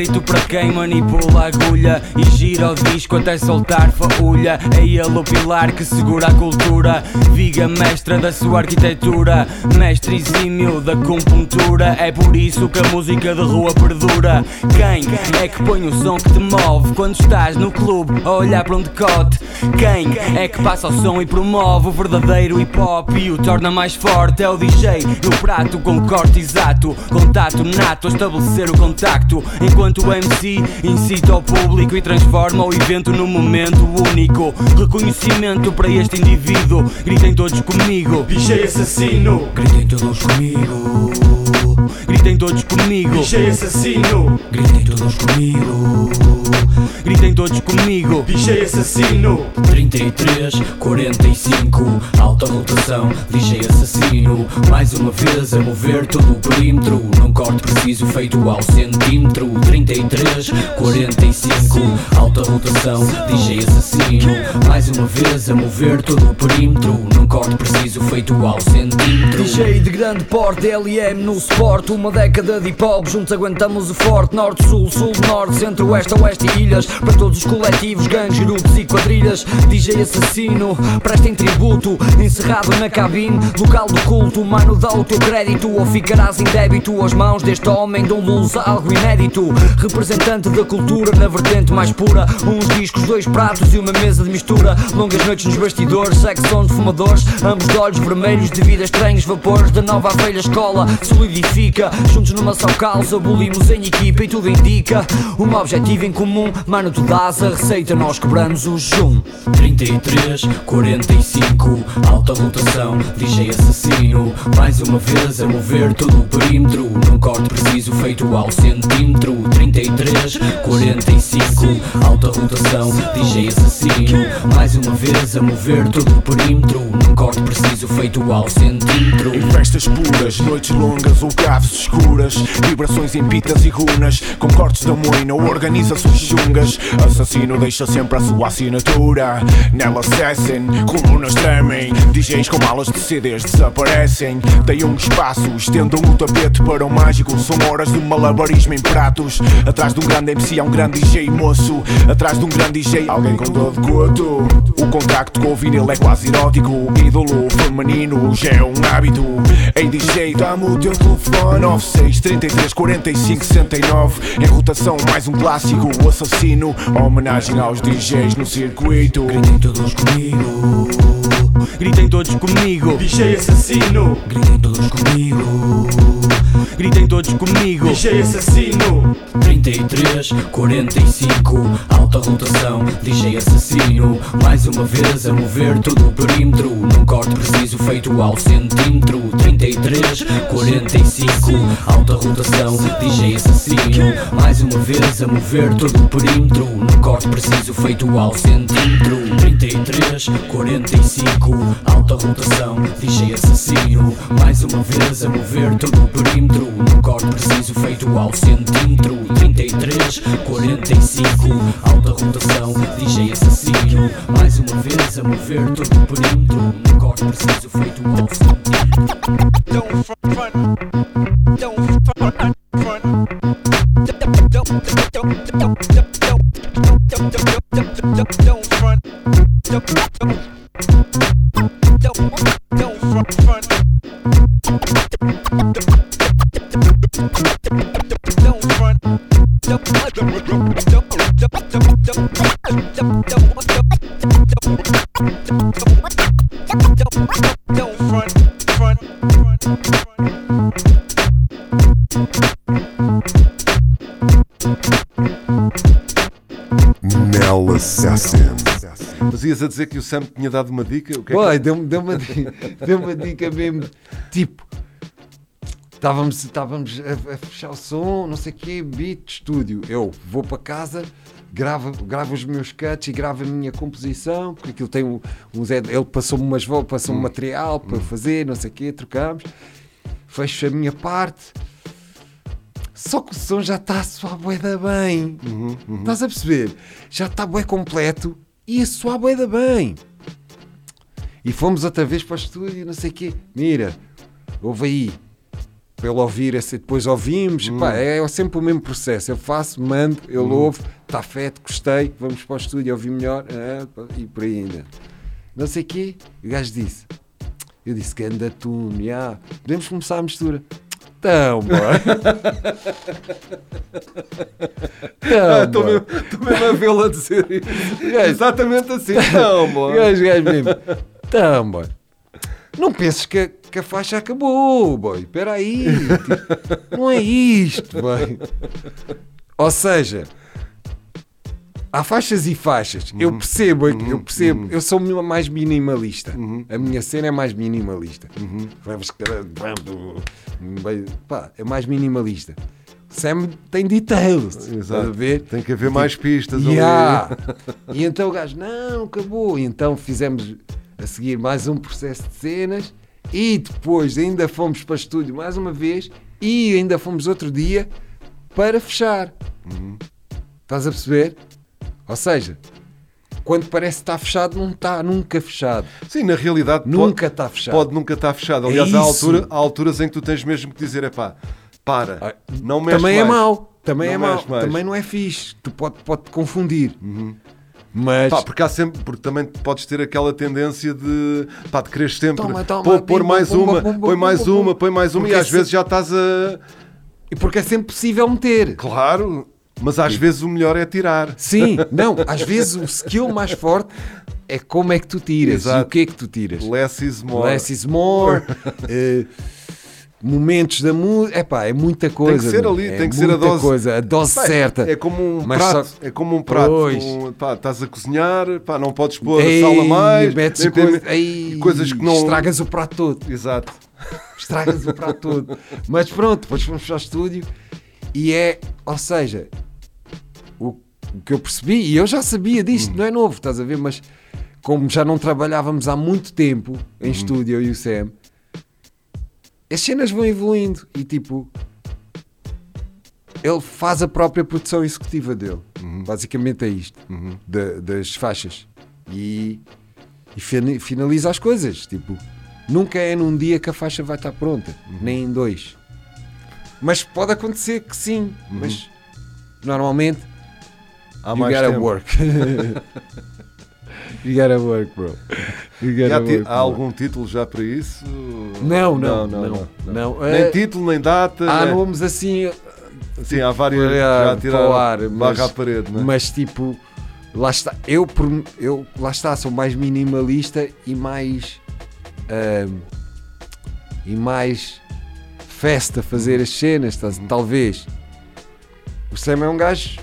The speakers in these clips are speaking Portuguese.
Mérito para quem manipula a agulha e gira o disco até soltar faúlha. É ele o pilar que segura a cultura, viga mestra da sua arquitetura, mestre exímio da compuntura. É por isso que a música de rua perdura. Quem é que põe o som que te move quando estás no clube a olhar para um decote? Quem é que passa o som e promove o verdadeiro hip hop e o torna mais forte? É o DJ no prato com corte exato, contato nato a estabelecer o contacto. Enquanto o MC incita o público e transforma o evento num momento único. Reconhecimento para este indivíduo, gritem todos comigo. DJ assassino, gritem todos comigo. Gritem todos comigo. DJ assassino, gritem todos comigo. Gritem todos comigo. DJ assassino. 33, 45, alta rotação, DJ assassino. Mais uma vez a mover todo o perímetro. Num corte preciso feito ao centímetro. 33, 45, alta rotação, DJ assassino. Mais uma vez a mover todo o perímetro. Num corte preciso feito ao centímetro. DJ de grande porte, LM no sport Uma década de hip hop, juntos aguentamos o forte Norte, sul, sul, norte, centro, oeste, oeste e ilhas Para todos os coletivos, gangues, grupos e quadrilhas DJ assassino, prestem tributo Encerrado na cabine, local do culto Mano, dá o teu crédito ou ficarás em débito Às mãos deste homem dão luz a algo inédito. Representante da cultura na vertente mais pura Uns discos, dois pratos e uma mesa de mistura. Longas noites nos bastidores, sexo de fumadores Ambos de olhos vermelhos devido a estranhos vapores Da nova velha escola. Solidifica Juntos numa só causa, abolimos em equipa E tudo indica um objetivo em comum Mano, tu dás a receita, nós cobramos o jum 33, 45, alta rotação, DJ assassino. Mais uma vez a mover todo o perímetro. Num corte preciso feito ao centímetro. 33, 45, alta rotação, DJ assassino. Mais uma vez a mover todo o perímetro. Num corte preciso feito ao centímetro. Em festas puras, noites longas ou caves escuras Vibrações em pitas e runas Com cortes da moina ou organiza-se os chungas Assassino deixa sempre a sua assinatura. Nela acessem, colunas tremem. DJs com malas de CDs desaparecem. Deem um espaço, estendam o tapete para o mágico. São horas de malabarismo em pratos. Atrás de um grande MC há um grande DJ moço. Atrás de um grande DJ alguém com dor de coto. O contacto com o vinil é quase erótico. Ídolo feminino já é um hábito. Ei DJ, dá-me o teu telefone. 96 33 45 69 Em rotação mais um clássico. O assassino, homenagem aos DJs no circuito Gritem todos comigo. Gritem todos comigo. DJ assassino. Gritem todos comigo. Gritem todos comigo. DJ assassino. 33, 45, alta rotação, DJ assassino. Mais uma vez a mover todo o perímetro. Num corte preciso feito ao centímetro. 33, 45, alta rotação, DJ assassino. Mais uma vez a mover todo o perímetro. Num corte preciso feito ao centímetro. 33, 45, alta rotação, DJ assassino. Mais uma vez a mover todo o perímetro. Num corte preciso feito ao centímetro. 33, 45, alta rotação, DJ assassino. Mais uma vez a mover todo o perímetro. Num corte preciso feito ao centímetro. Don't front, front, don't front, front. Don't, don't, don't, don't, don't, don't, don't, don't, don't, don't front, don't, don't, don't, dizer que o Sam tinha dado uma dica? O que é que... deu-me deu uma, di- deu uma dica mesmo, tipo, estávamos, estávamos a, a fechar o som, não sei o quê, beat, estúdio. Eu vou para casa, gravo, gravo os meus cuts e gravo a minha composição, porque aquilo tem um, uns, ele passou-me umas passou um material para fazer, não sei o quê, trocamos, fecho a minha parte. Só que o som já está a soar bué da bem. Estás a perceber? Já está bué completo e a soar bué da bem. E fomos outra vez para o estúdio, não sei o quê. Mira, ouve aí. Ele ouvir, esse- depois ouvimos. Pá, é sempre o mesmo processo. Eu faço, mando, ele ouve, está feito, gostei, vamos para o estúdio, ouvir melhor ah, e por aí ainda. Não sei o quê. O gajo disse: Eu disse que anda tune, já. podemos começar a mistura. Então, bora. Ah, Então, Estou mesmo, estou mesmo a vê-lo a dizer isso. Exatamente assim. Gajo mesmo. Então, boy. Não penses que a, que a faixa acabou, boy. Espera aí. tipo, não é isto, boy. Ou seja, há faixas e faixas. Eu percebo, eu percebo. Eu sou mais minimalista. A minha cena é mais minimalista. Vamos, cara, vamos, pá, é mais minimalista. Sam tem details. Exato. ver? Tem que haver mais pistas Yeah. ali. E então o gajo, não, acabou. E então fizemos a seguir mais um processo de cenas e depois ainda fomos para estúdio mais uma vez e ainda fomos outro dia para fechar. Estás a perceber? Ou seja, quando parece que está fechado, não está nunca fechado. Sim, na realidade Nunca pode, está fechado. pode nunca estar fechado. É Aliás, há, isso. altura, há alturas em que tu tens mesmo que dizer: é pá, para, não mexe Também é mais. mau. Também Não é mau. mais. Também não é fixe. Tu pode, pode te confundir. Mas Pá, porque, há sempre, porque também podes ter aquela tendência de, pá, de querer sempre Toma, toma, pôr, mais uma, põe mais uma, põe mais uma e às esse- vezes já estás a. e porque é sempre possível meter. Claro, mas às vezes o melhor é tirar. Sim, não, às vezes o skill mais forte é como é que tu tiras e Exato. o que é que tu tiras. Less is more. Less is more, eh, momentos da música, é pá, é muita coisa. ser meu. ali, é tem que ser a dose- coisa, a dose Pá, certa. É como um Mas prato, só- é como um prato. Um- pá, estás a cozinhar, pá, não podes pôr Ei, a mais, metes nem coisa- tem- ei, coisas que não. Estragas o prato todo. Exato. Estragas o prato todo. Mas pronto, depois fomos para o estúdio e é, ou seja, o, que eu percebi, e eu já sabia disto, não é novo, estás a ver? Mas como já não trabalhávamos há muito tempo em estúdio, eu e o Sam, as cenas vão evoluindo e tipo. Ele faz a própria produção executiva dele. Basicamente é isto. da- das faixas. E, e finaliza as coisas. Tipo, nunca é num dia que a faixa vai estar pronta, nem em dois. Mas pode acontecer que sim, mas normalmente Há you gotta tempo. work. you gotta work, bro. Há, gotta work, há bro. algum título já para isso? Não, não, não. não, Nem É, título, nem data. há nem- nomes assim Sim, há várias para- já tiraram ar, barra mas- à parede, não é? mas tipo lá está eu, eu lá está sou mais minimalista e mais ahm, e mais festa fazer as cenas talvez o Sam é um gajo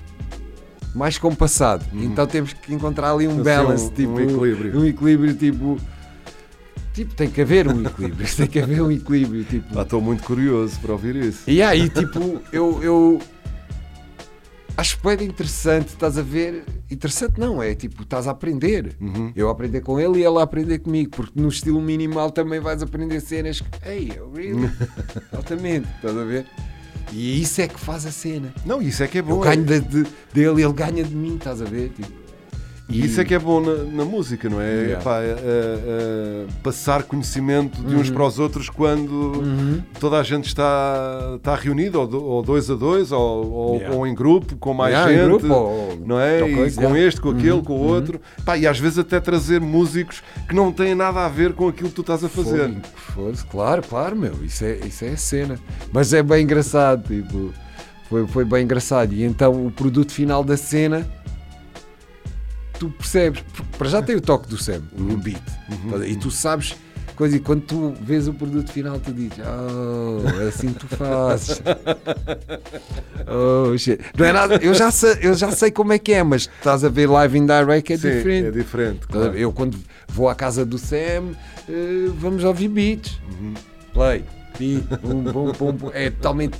mais compassado então temos que encontrar ali um balance um- tipo um equilíbrio. um equilíbrio tipo tipo tem que haver um equilíbrio tem que haver um equilíbrio tipo Pá, Estou muito curioso para ouvir isso. e aí, tipo, eu, eu acho bem interessante, estás a ver? Interessante não, é tipo, estás a aprender. Eu a aprender com ele e ele a aprender comigo, porque no estilo minimal também vais aprender cenas que, ei, eu really? altamente, estás a ver? E isso é que faz a cena. Não, isso é que é Eu bom. ganho de- de- dele, ele ganha de mim, estás a ver? Tipo, E isso é que é bom na, na música, não é? Yeah. Pá, é- é- é passar conhecimento de uns para os outros quando toda a gente está, está reunida, ou, do- ou dois a dois, ou, ou- Yeah. ou em grupo, com mais Yeah, gente, grupo, ou- não é? E coisa, com este, com aquele, com o outro. Pá, e às vezes até trazer músicos que não têm nada a ver com aquilo que tu estás a fazer. Foi- foi- claro, claro, meu, isso é, isso é a cena. Mas é bem engraçado, tipo, foi, foi bem engraçado. E então o produto final da cena, tu percebes, para já tem o toque do Sam, o beat, e tu sabes coisa e quando tu vês o produto final tu dizes, oh, é assim que tu fazes. oh, shit. Não é nada, eu já, sei, eu já sei como é que é, mas estás a ver live in direct é Sim, diferente. é diferente. Claro. Eu quando vou à casa do Sam, eh, vamos ouvir beats. Uhum. Play. Bum, bum, bum, bum. É totalmente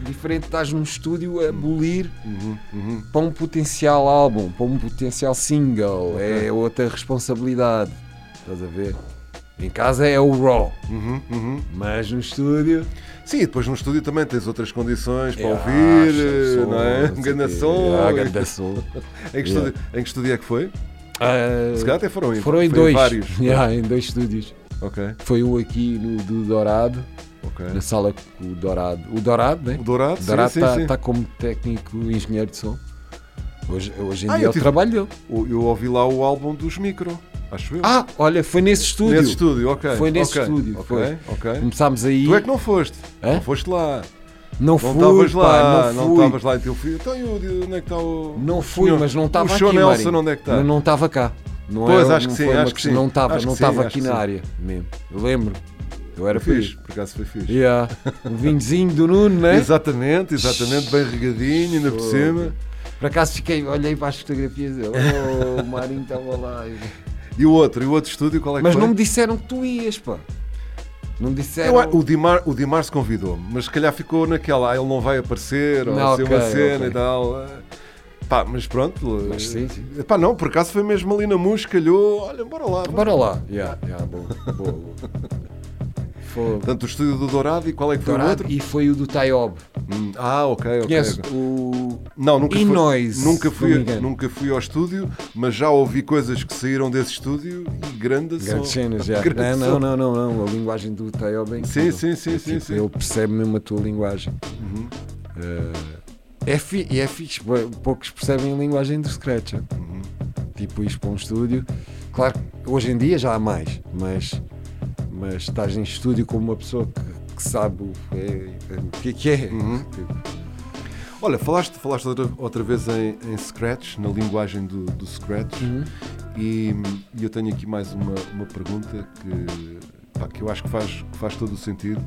diferente. Estás num estúdio a bolir Uhum, para um potencial álbum, para um potencial single. É outra responsabilidade. Estás a ver? Em casa é o raw, Uhum, uhum. mas no estúdio. Sim, depois no estúdio também tens outras condições para é, ouvir, não é? som, sei grande quê. som. Ah, ganda som. Em que, estúdio, em que estúdio é que foi? Ah, Se calhar até foram em, foram em dois. vários. Yeah, em dois estúdios. Ok, Foi um aqui no do Dourado, ok. na sala com o Dourado. O Dourado, né? O Dourado, O Dourado está sim. como técnico engenheiro de som. Hoje, hoje em Ah, dia eu é o tive- trabalho dele. O- Eu ouvi lá o álbum dos Micro, acho eu. Ah, olha, foi nesse estúdio. Nesse estúdio, ok. Foi nesse ok, estúdio, Ok, foi. ok. Começámos aí. Tu é que não foste. Hã? Não foste lá. Não Não fui, estavas lá. pá, Não não fui. estavas lá em teu filho. Então, e o- onde é que está o. Não fui, senhor? mas não estava O aqui. Sean Nelson, Marinho. onde é que está? Não- Não estava cá. Não Pois, é- acho que não sim, foi uma acho que sim. Não estava, não que sim, estava aqui que na sim. área mesmo. Eu lembro. Eu era Foi fixe. fixe, por acaso foi fixe. Yeah. Um vinhozinho do Nuno, né? Exatamente, exatamente, bem regadinho, ainda por cima. Por acaso fiquei, olhei para as fotografias e eu, oh, o Marinho estava lá. E o outro, e o outro estúdio, qual é que Mas não me disseram que tu ias, pá. Não me disseram. Eu o, Dimar, o Dimar convidou-me, mas se calhar ficou naquela, ah, ele não vai aparecer, ou Não, ser ok, uma cena ok. e tal. Pá, mas pronto. Mas sim, sim. Pá, não, por acaso foi mesmo ali na música, calhou, olha, bora lá. Bora lá. Yeah, yeah, boa, boa, boa. Fogo. Portanto, o estúdio do Dourado e qual é que foi o Dourado outro? e foi o do Taiob. Hum, Ah, ok, ok. Conhece o. Não, nunca fui, nunca, fui, nunca fui ao estúdio, mas já ouvi coisas que saíram desse estúdio e grande som. Grandes cenas, já. Grande Não, não, não, não, não. A linguagem do Taiob é Sim, incrível. sim, sim, É sim, tipo, sim. Ele percebe mesmo a tua linguagem. Uhum. Eh, é, fi, é fixe, poucos percebem a linguagem do Scratch. hein? Uhum. Tipo, isto para um estúdio. Claro, que hoje em dia já há mais, mas, mas estás em estúdio com uma pessoa que, que sabe o, é- o que é que é. Uhum. Tipo, Olha, falaste, falaste outra, outra vez em, em Scratch, na linguagem do, do Scratch, Uhum. e, e eu tenho aqui mais uma, uma pergunta que, pá, que eu acho que faz, que faz todo o sentido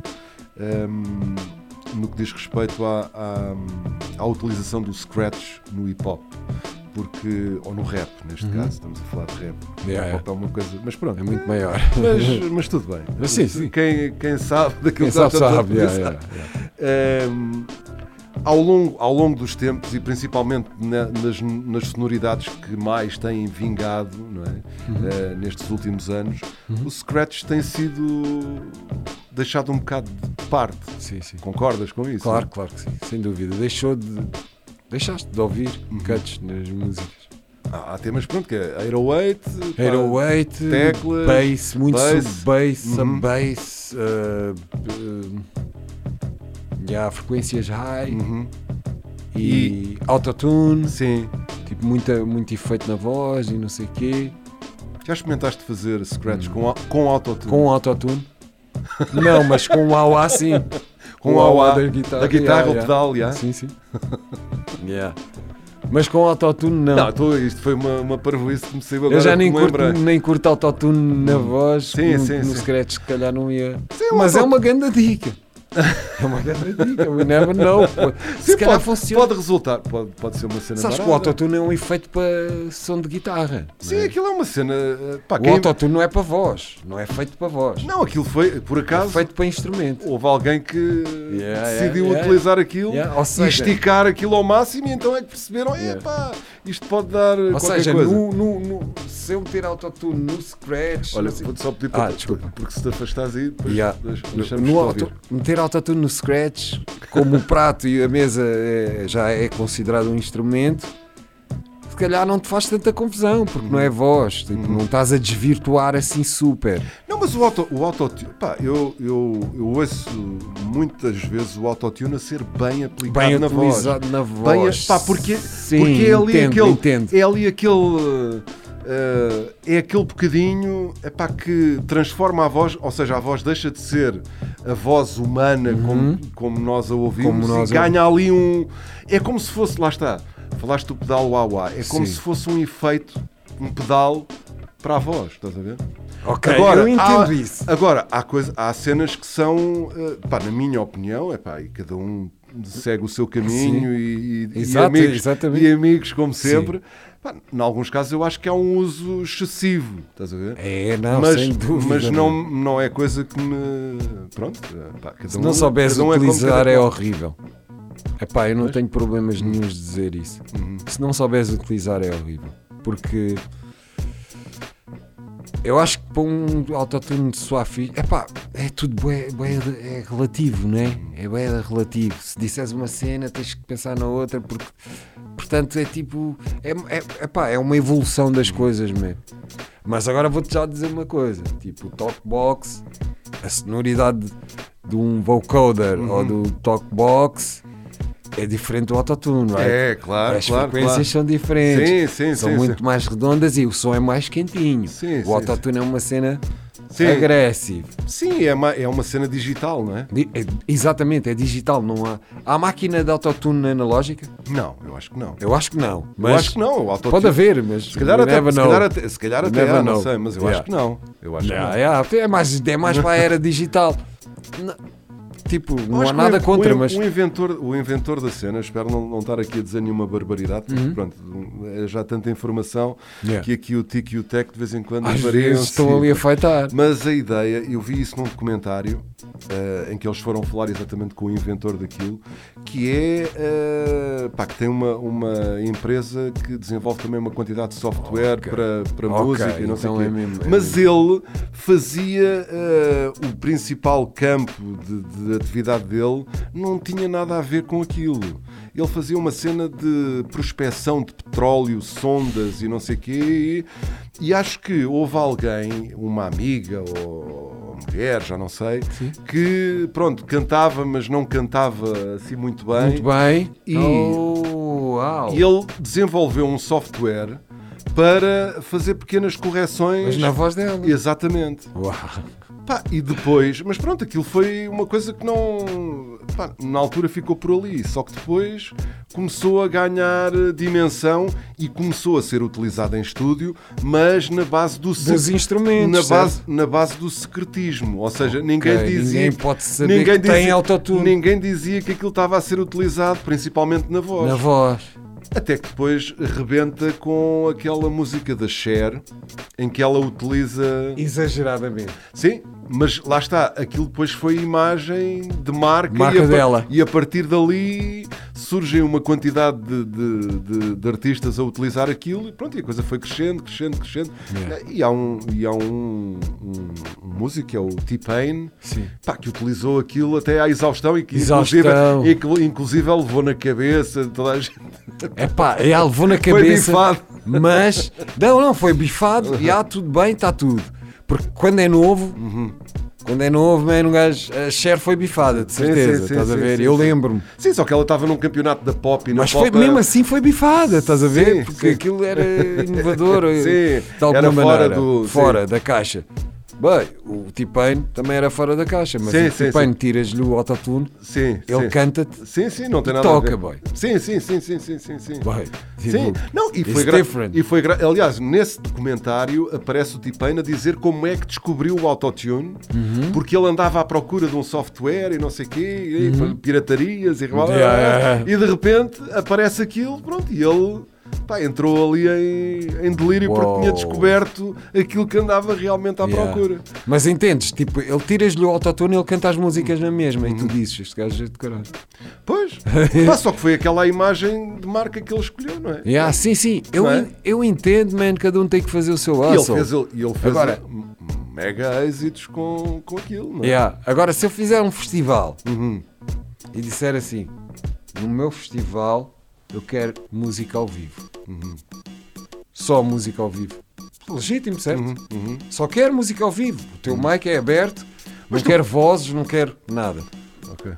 hum, no que diz respeito à, à, à utilização do Scratch no hip hop. Porque, ou no rap, neste Uhum. caso, estamos a falar de rap. Yeah, o hip hop é uma coisa. Mas pronto. é muito maior. Mas, mas tudo bem. Mas sim, sim. Quem, quem sabe daquilo Quem que sabe, a sabe. yeah, yeah, yeah. Um, ao, longo, ao longo dos tempos e principalmente na- nas, nas sonoridades que mais têm vingado não é? Uh, nestes últimos anos, o Scratch tem sido deixado um bocado de parte. Sim, sim. Concordas com isso? Claro, claro que sim, sem dúvida. Deixou de. Deixaste de ouvir cuts nas músicas. Há, há temas pronto, que é 808, pá, 808, teclas, bass, muito bass, sub-bass, uhum. sub-bass, uh, uh, yeah, frequências high uhum, e, autotune, sim. tipo muita, muito efeito na voz e não sei o quê. Já experimentaste fazer Scratch com, au- com autotune? Com autotune. Não, mas com o AUA sim. Com o o AUA da guitarra. da guitarra, yeah, o pedal, yeah. Sim, sim. Yeah. Mas com autotune não. Não, tô, isto foi uma, uma parvoíce que me saiu agora Eu já nem curto, lembrei. nem curto autotune na voz, Sim, no, sim, no sim. Scratch se calhar não ia. Sim, Mas é uma grande dica. É uma grande dica, we never know. Se Sim, calhar pode, funciona. pode resultar, pode, pode ser uma cena Sabes que o barata. autotune é um efeito para som de guitarra. Sim, é? aquilo é uma cena. eh, Pá, O quem- autotune não é para voz, não é feito para voz. Não, aquilo foi, por é acaso, feito para instrumento. houve alguém que Yeah, decidiu yeah, utilizar aquilo Yeah, ou e seja- esticar aquilo ao máximo e então é que perceberam, epá, isto pode dar Ou qualquer seja, coisa. no, no- no- se eu ter autotune no Scratch. Olha, vou-te só pedir Ah, para. desculpa. Porque se te afastares aí, depois Yeah. deixa- No- deixamos no ouvir. meter autotune no Scratch, como o prato e a mesa é- já é considerado um instrumento, se calhar não te faz tanta confusão, porque não é Uhum. voz, tipo, não estás a desvirtuar assim super. Não, mas o, auto, o autotune, pá, eu, eu, eu ouço muitas vezes o autotune a ser bem aplicado Bem na voz. utilizado na voz. Bem, pá, porque, Sim, porque é ali entendo, aquele. entendo. É ali aquele. Eh, é aquele bocadinho epá, que transforma a voz, ou seja, a voz deixa de ser a voz humana como, como nós a ouvimos Uhum. Nós e ganha ali um. É como se fosse, lá está, falaste do pedal wah-wah, é como Sim. se fosse um efeito, um pedal para a voz, estás a ver? Ok, eu entendo há, isso. Agora, há, coisa, há cenas que são, eh, pá, na minha opinião, é pá, e cada um segue o seu caminho e, e- e Exato, amigos, exatamente. e amigos, como sempre. Pá, em alguns casos eu acho que há um uso excessivo, estás a ver? É, não, mas, sem dúvida. mas não, não é coisa que me. Pronto, eh, pá, Se não souberes um é utilizar é qual. horrível. Epá, eu não Pois. tenho problemas nenhums de dizer isso. Uhum. Se não souberes utilizar é horrível. Porque eu acho que para um autotune de soar fixe, epá, é tudo bué, bué é relativo, não é? É bué relativo. Se disseres uma cena, tens que pensar na outra, porque portanto é tipo, é, é, epá, é uma evolução das coisas mesmo. Mas agora vou-te já dizer uma coisa: tipo, o talkbox, a sonoridade de um vocoder Uhum. ou do talkbox é diferente do autotune, right? É, claro, As claro, frequências claro. são diferentes, Sim, sim, são sim, muito sim. mais redondas e o som é mais quentinho. Sim, o autotune é uma cena Sim. agressiva. Sim, é uma, é uma cena digital, não é? É- exatamente, é digital, não há. Há máquina de autotune analógica? Não, eu acho que não. Eu acho que não. Eu acho que não. Pode haver, mas Se calhar até, se calhar até, se calhar até há, não sei, mas eu Yeah. acho que não. Eu acho que Yeah, não. yeah, é, mais, é mais para a era digital. Tipo, não há nada o, contra, o, mas. o inventor, o inventor da cena, espero não, não estar aqui a dizer nenhuma barbaridade, porque Uhum. pronto, é já tanta informação Yeah. que aqui o TIC e o TEC de vez em quando vezes estão ali a feitar. Mas a ideia, eu vi isso num documentário eh, em que eles foram falar exatamente com o inventor daquilo, que é eh, pá, que tem uma, uma empresa que desenvolve também uma quantidade de software Ok. para, para Ok, música e não então sei é o quê. mesmo- é Mas ele fazia eh, o principal campo de, de atividade dele, não tinha nada a ver com aquilo. Ele fazia uma cena de prospecção de petróleo, sondas e não sei o quê, e, e acho que houve alguém, uma amiga ou mulher, já não sei, que pronto, cantava, mas não cantava assim muito bem. Muito bem. E- Oh, ele desenvolveu um software para fazer pequenas correções. Mas na voz dela. Exatamente. Uau. Pá, e depois, mas pronto, aquilo foi uma coisa que não. pá, na altura ficou por ali, só que depois começou a ganhar eh, dimensão e começou a ser utilizado em estúdio, mas na base do Dos instrumentos, na base, na base do secretismo. Ou seja, ninguém Ok, dizia. ninguém pode saber que tem autotune. Ninguém dizia que aquilo estava a ser utilizado, principalmente na voz. Na voz. Até que depois rebenta com aquela música da Cher, em que ela utiliza. Exageradamente. Sim, mas lá está, aquilo depois foi imagem de marca, Marca e, a, dela. e a partir dali surgem uma quantidade de, de- de- de artistas a utilizar aquilo e pronto, e a coisa foi crescendo, crescendo, crescendo. Yeah. E há um, e há um, um- um músico, que é o T-Pain, pá, que utilizou aquilo até à exaustão e que Exaustão. inclusive, inclu- inclusive levou na cabeça toda a gente. É pá, já levou na Foi cabeça. bifado. Mas. Não, não, foi bifado. E há tudo bem, está tudo. Porque quando é novo. Uhum. Quando é novo, man, um gajo, a Cher foi bifada, de certeza. sim, sim, estás a sim, ver? sim, Eu lembro-me. Sim, só que ela estava num campeonato da pop e na Mas pop foi, mesmo assim foi bifada, estás a ver? Porque aquilo era inovador Sim, de alguma era fora maneira. do- fora da caixa. Bem, o T-Pain também era fora da caixa, mas Sim, o sim, T-Pain sim. tiras-lhe o autotune, Sim, ele sim. canta-te. Sim, sim, não tem e nada toca, a ver. boy. Sim, sim, sim, sim, sim, sim, sim. Boy, Sim, tipo, não, e foi, different. e foi aliás, nesse documentário aparece o T-Pain a dizer como é que descobriu o autotune, Uhum. porque ele andava à procura de um software e não sei o quê, e piratarias e, Uhum. Yeah, yeah, yeah. e de repente aparece aquilo, pronto, e ele pá, entrou ali em, em delírio porque Uou. tinha descoberto aquilo que andava realmente à Yeah. procura. Mas entendes, tipo, ele tiras-lhe o autotune e ele canta as músicas na mesma Uhum. e tu dizes, este gajo é de caralho. Pois, pá, só que foi aquela imagem de marca que ele escolheu, não é? Yeah, sim, sim, eu, é? eu entendo, man, cada um tem que fazer o seu E ele hustle. fez, e ele fez Agora- m- mega êxitos com, com aquilo, não é? Yeah. Agora, se eu fizer um festival Uhum. e disser assim, no meu festival eu quero música ao vivo. Uhum. Só música ao vivo. Legítimo, certo? Uhum. Só quero música ao vivo. O teu mic é aberto, não tu- quero vozes, não quero nada. Ok.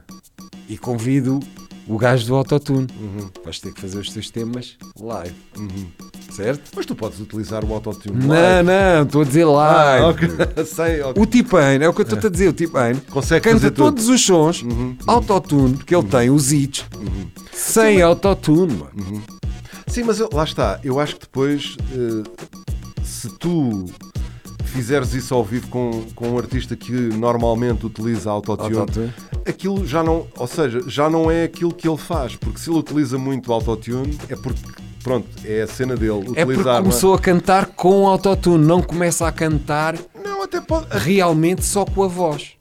E convido o gajo do autotune. Uhum. Vais ter que fazer os teus temas live. Certo? Mas tu podes utilizar o autotune Não, live. não, estou a dizer live. Ah, ok. Sei, ok. O T-Pain, é o que eu estou a dizer, o T-Pain Consegue canta fazer tudo. Uhum. todos os sons, autotune, que ele tem, os hits, sem autotune. mano. Sim, mas eu- lá está. Eu acho que depois, eh, se tu fizeres isso ao vivo com, com um artista que normalmente utiliza autotune, Autotune. aquilo já não, ou seja, já não é aquilo que ele faz, porque se ele utiliza muito autotune é porque pronto, é a cena dele É porque utilizar. é? começou a cantar com autotune, não começa a cantar Não, até pode. realmente só com a voz.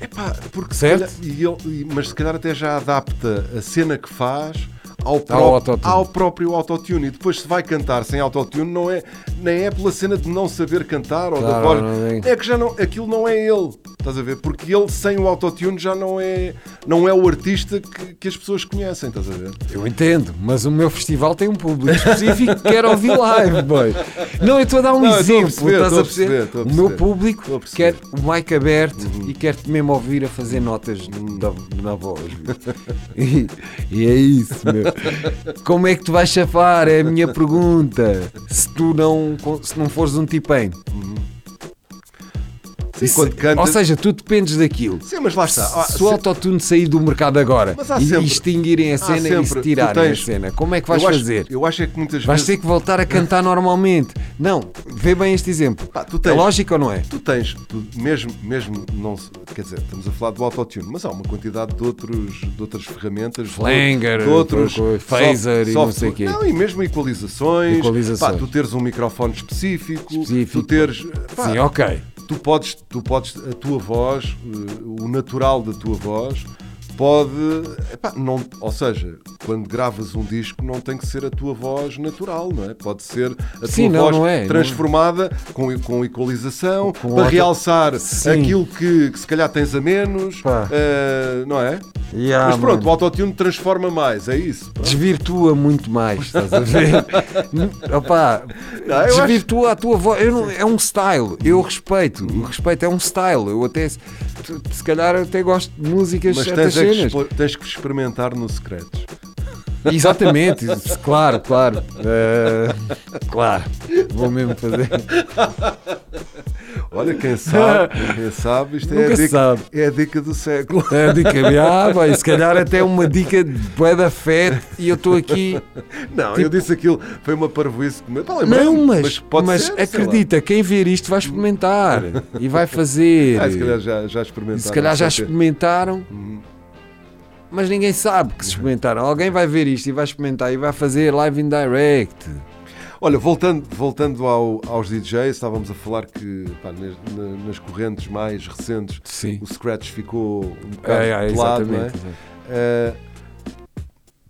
Epá, porque se Certo? calhar- e ele- mas se calhar até já adapta a cena que faz ao, pró- autotune. ao próprio autotune e depois se vai cantar sem autotune não é nem é pela cena de não saber cantar ou da Claro, voz não é. é que já não aquilo não é ele estás a ver porque ele sem o autotune já não é não é o artista que, que as pessoas conhecem estás a ver Eu entendo, mas o meu festival tem um público específico que quer ouvir live, boy. Não, eu estou a dar um Não, exemplo, perceber, estás a a perceber, perceber? a O meu perceber. público perceber. quer o mic aberto e quer-te mesmo ouvir a fazer notas da- na voz. E, e é isso, meu. Como é que tu vais chafar? É a minha pergunta. Se tu não, se não fores um tipém. e quando canta Ou seja, tu dependes daquilo. sim mas lá está Ah, Se o autotune sair do mercado agora e sempre- extinguirem a cena e se tirarem tens- a cena, como é que vais eu acho, fazer? eu acho é que muitas Vais vezes ter que voltar a cantar normalmente. Não, vê bem este exemplo. Pá, tu É tens- lógico ou não é? Tu tens, tu, mesmo, mesmo não quer dizer, estamos a falar do autotune, mas há uma quantidade de, outros, de outras ferramentas, Flanger, de outros phaser e não sei o quê. Não, e mesmo equalizações, Equalizações. Pá, tu teres um microfone específico, Específico. tu teres, pá, Sim, ok. tu podes, tu podes, a tua voz, eh, o natural da tua voz, pode, epá, não, ou seja, quando gravas um disco não tem que ser a tua voz natural, não é? Pode ser a Sim, tua não, voz não é, não- transformada com, com equalização, Com para outra- realçar Sim. aquilo que, que se calhar tens a menos, eh, não é? Yeah, Mas pronto, mano. o autotune transforma mais, é isso. Desvirtua muito mais, estás a ver? Opa, Não, eu acho- desvirtua a tua voz. Não- é um style, eu respeito. O respeito é um style. Eu até, se, calhar, até gosto de músicas Mas tens, é que cenas. tens que experimentar no Secretos. Exatamente, claro, claro. Eh, claro, vou mesmo fazer. Olha, quem sabe, quem sabe, isto é a, dica, sabe. é a dica do século. É a dica de ah, vai, se calhar até uma dica de da fé e eu estou aqui. Não, Tipo- eu disse aquilo, foi uma parvoíce que me. Lembrei-me, Não, mas, pode mas ser, acredita, quem ver isto vai experimentar e vai fazer. Ah, se calhar já, já experimentaram. E se calhar já experimentaram, Uhum. Mas ninguém sabe que se experimentaram. Alguém vai ver isto e vai experimentar e vai fazer live in direct. Olha, voltando, voltando ao- aos DJs, estávamos a falar que pá, nas, na- nas correntes mais recentes Sim. o Scratch ficou um bocado É, é, de lado, não é? Uh,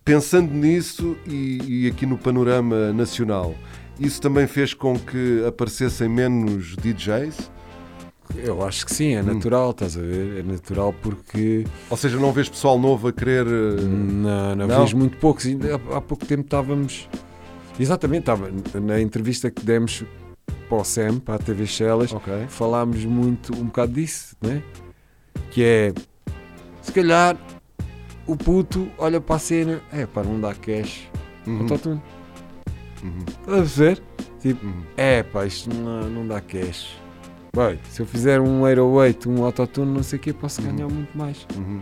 pensando nisso e, e aqui no panorama nacional, isso também fez com que aparecessem menos DJs? Eu acho que sim, é natural, estás a ver? É natural porque Ou seja, não vês pessoal novo a querer. uh, não, não, Não? vejo muito poucos. Há, há pouco tempo estávamos. Exatamente, estava na entrevista que demos para o SEM, para a TV Shellas, Ok. falámos muito um bocado disso, né? Que é se calhar o puto olha para a cena, é pá, não dá cash. Uhum. Autotune. Uhum. Estás a ver? Tipo, Uhum. é pá, isto não, não dá cash. Bem, se eu fizer um 808, um autotune, não sei o que, posso ganhar muito mais. Uhum.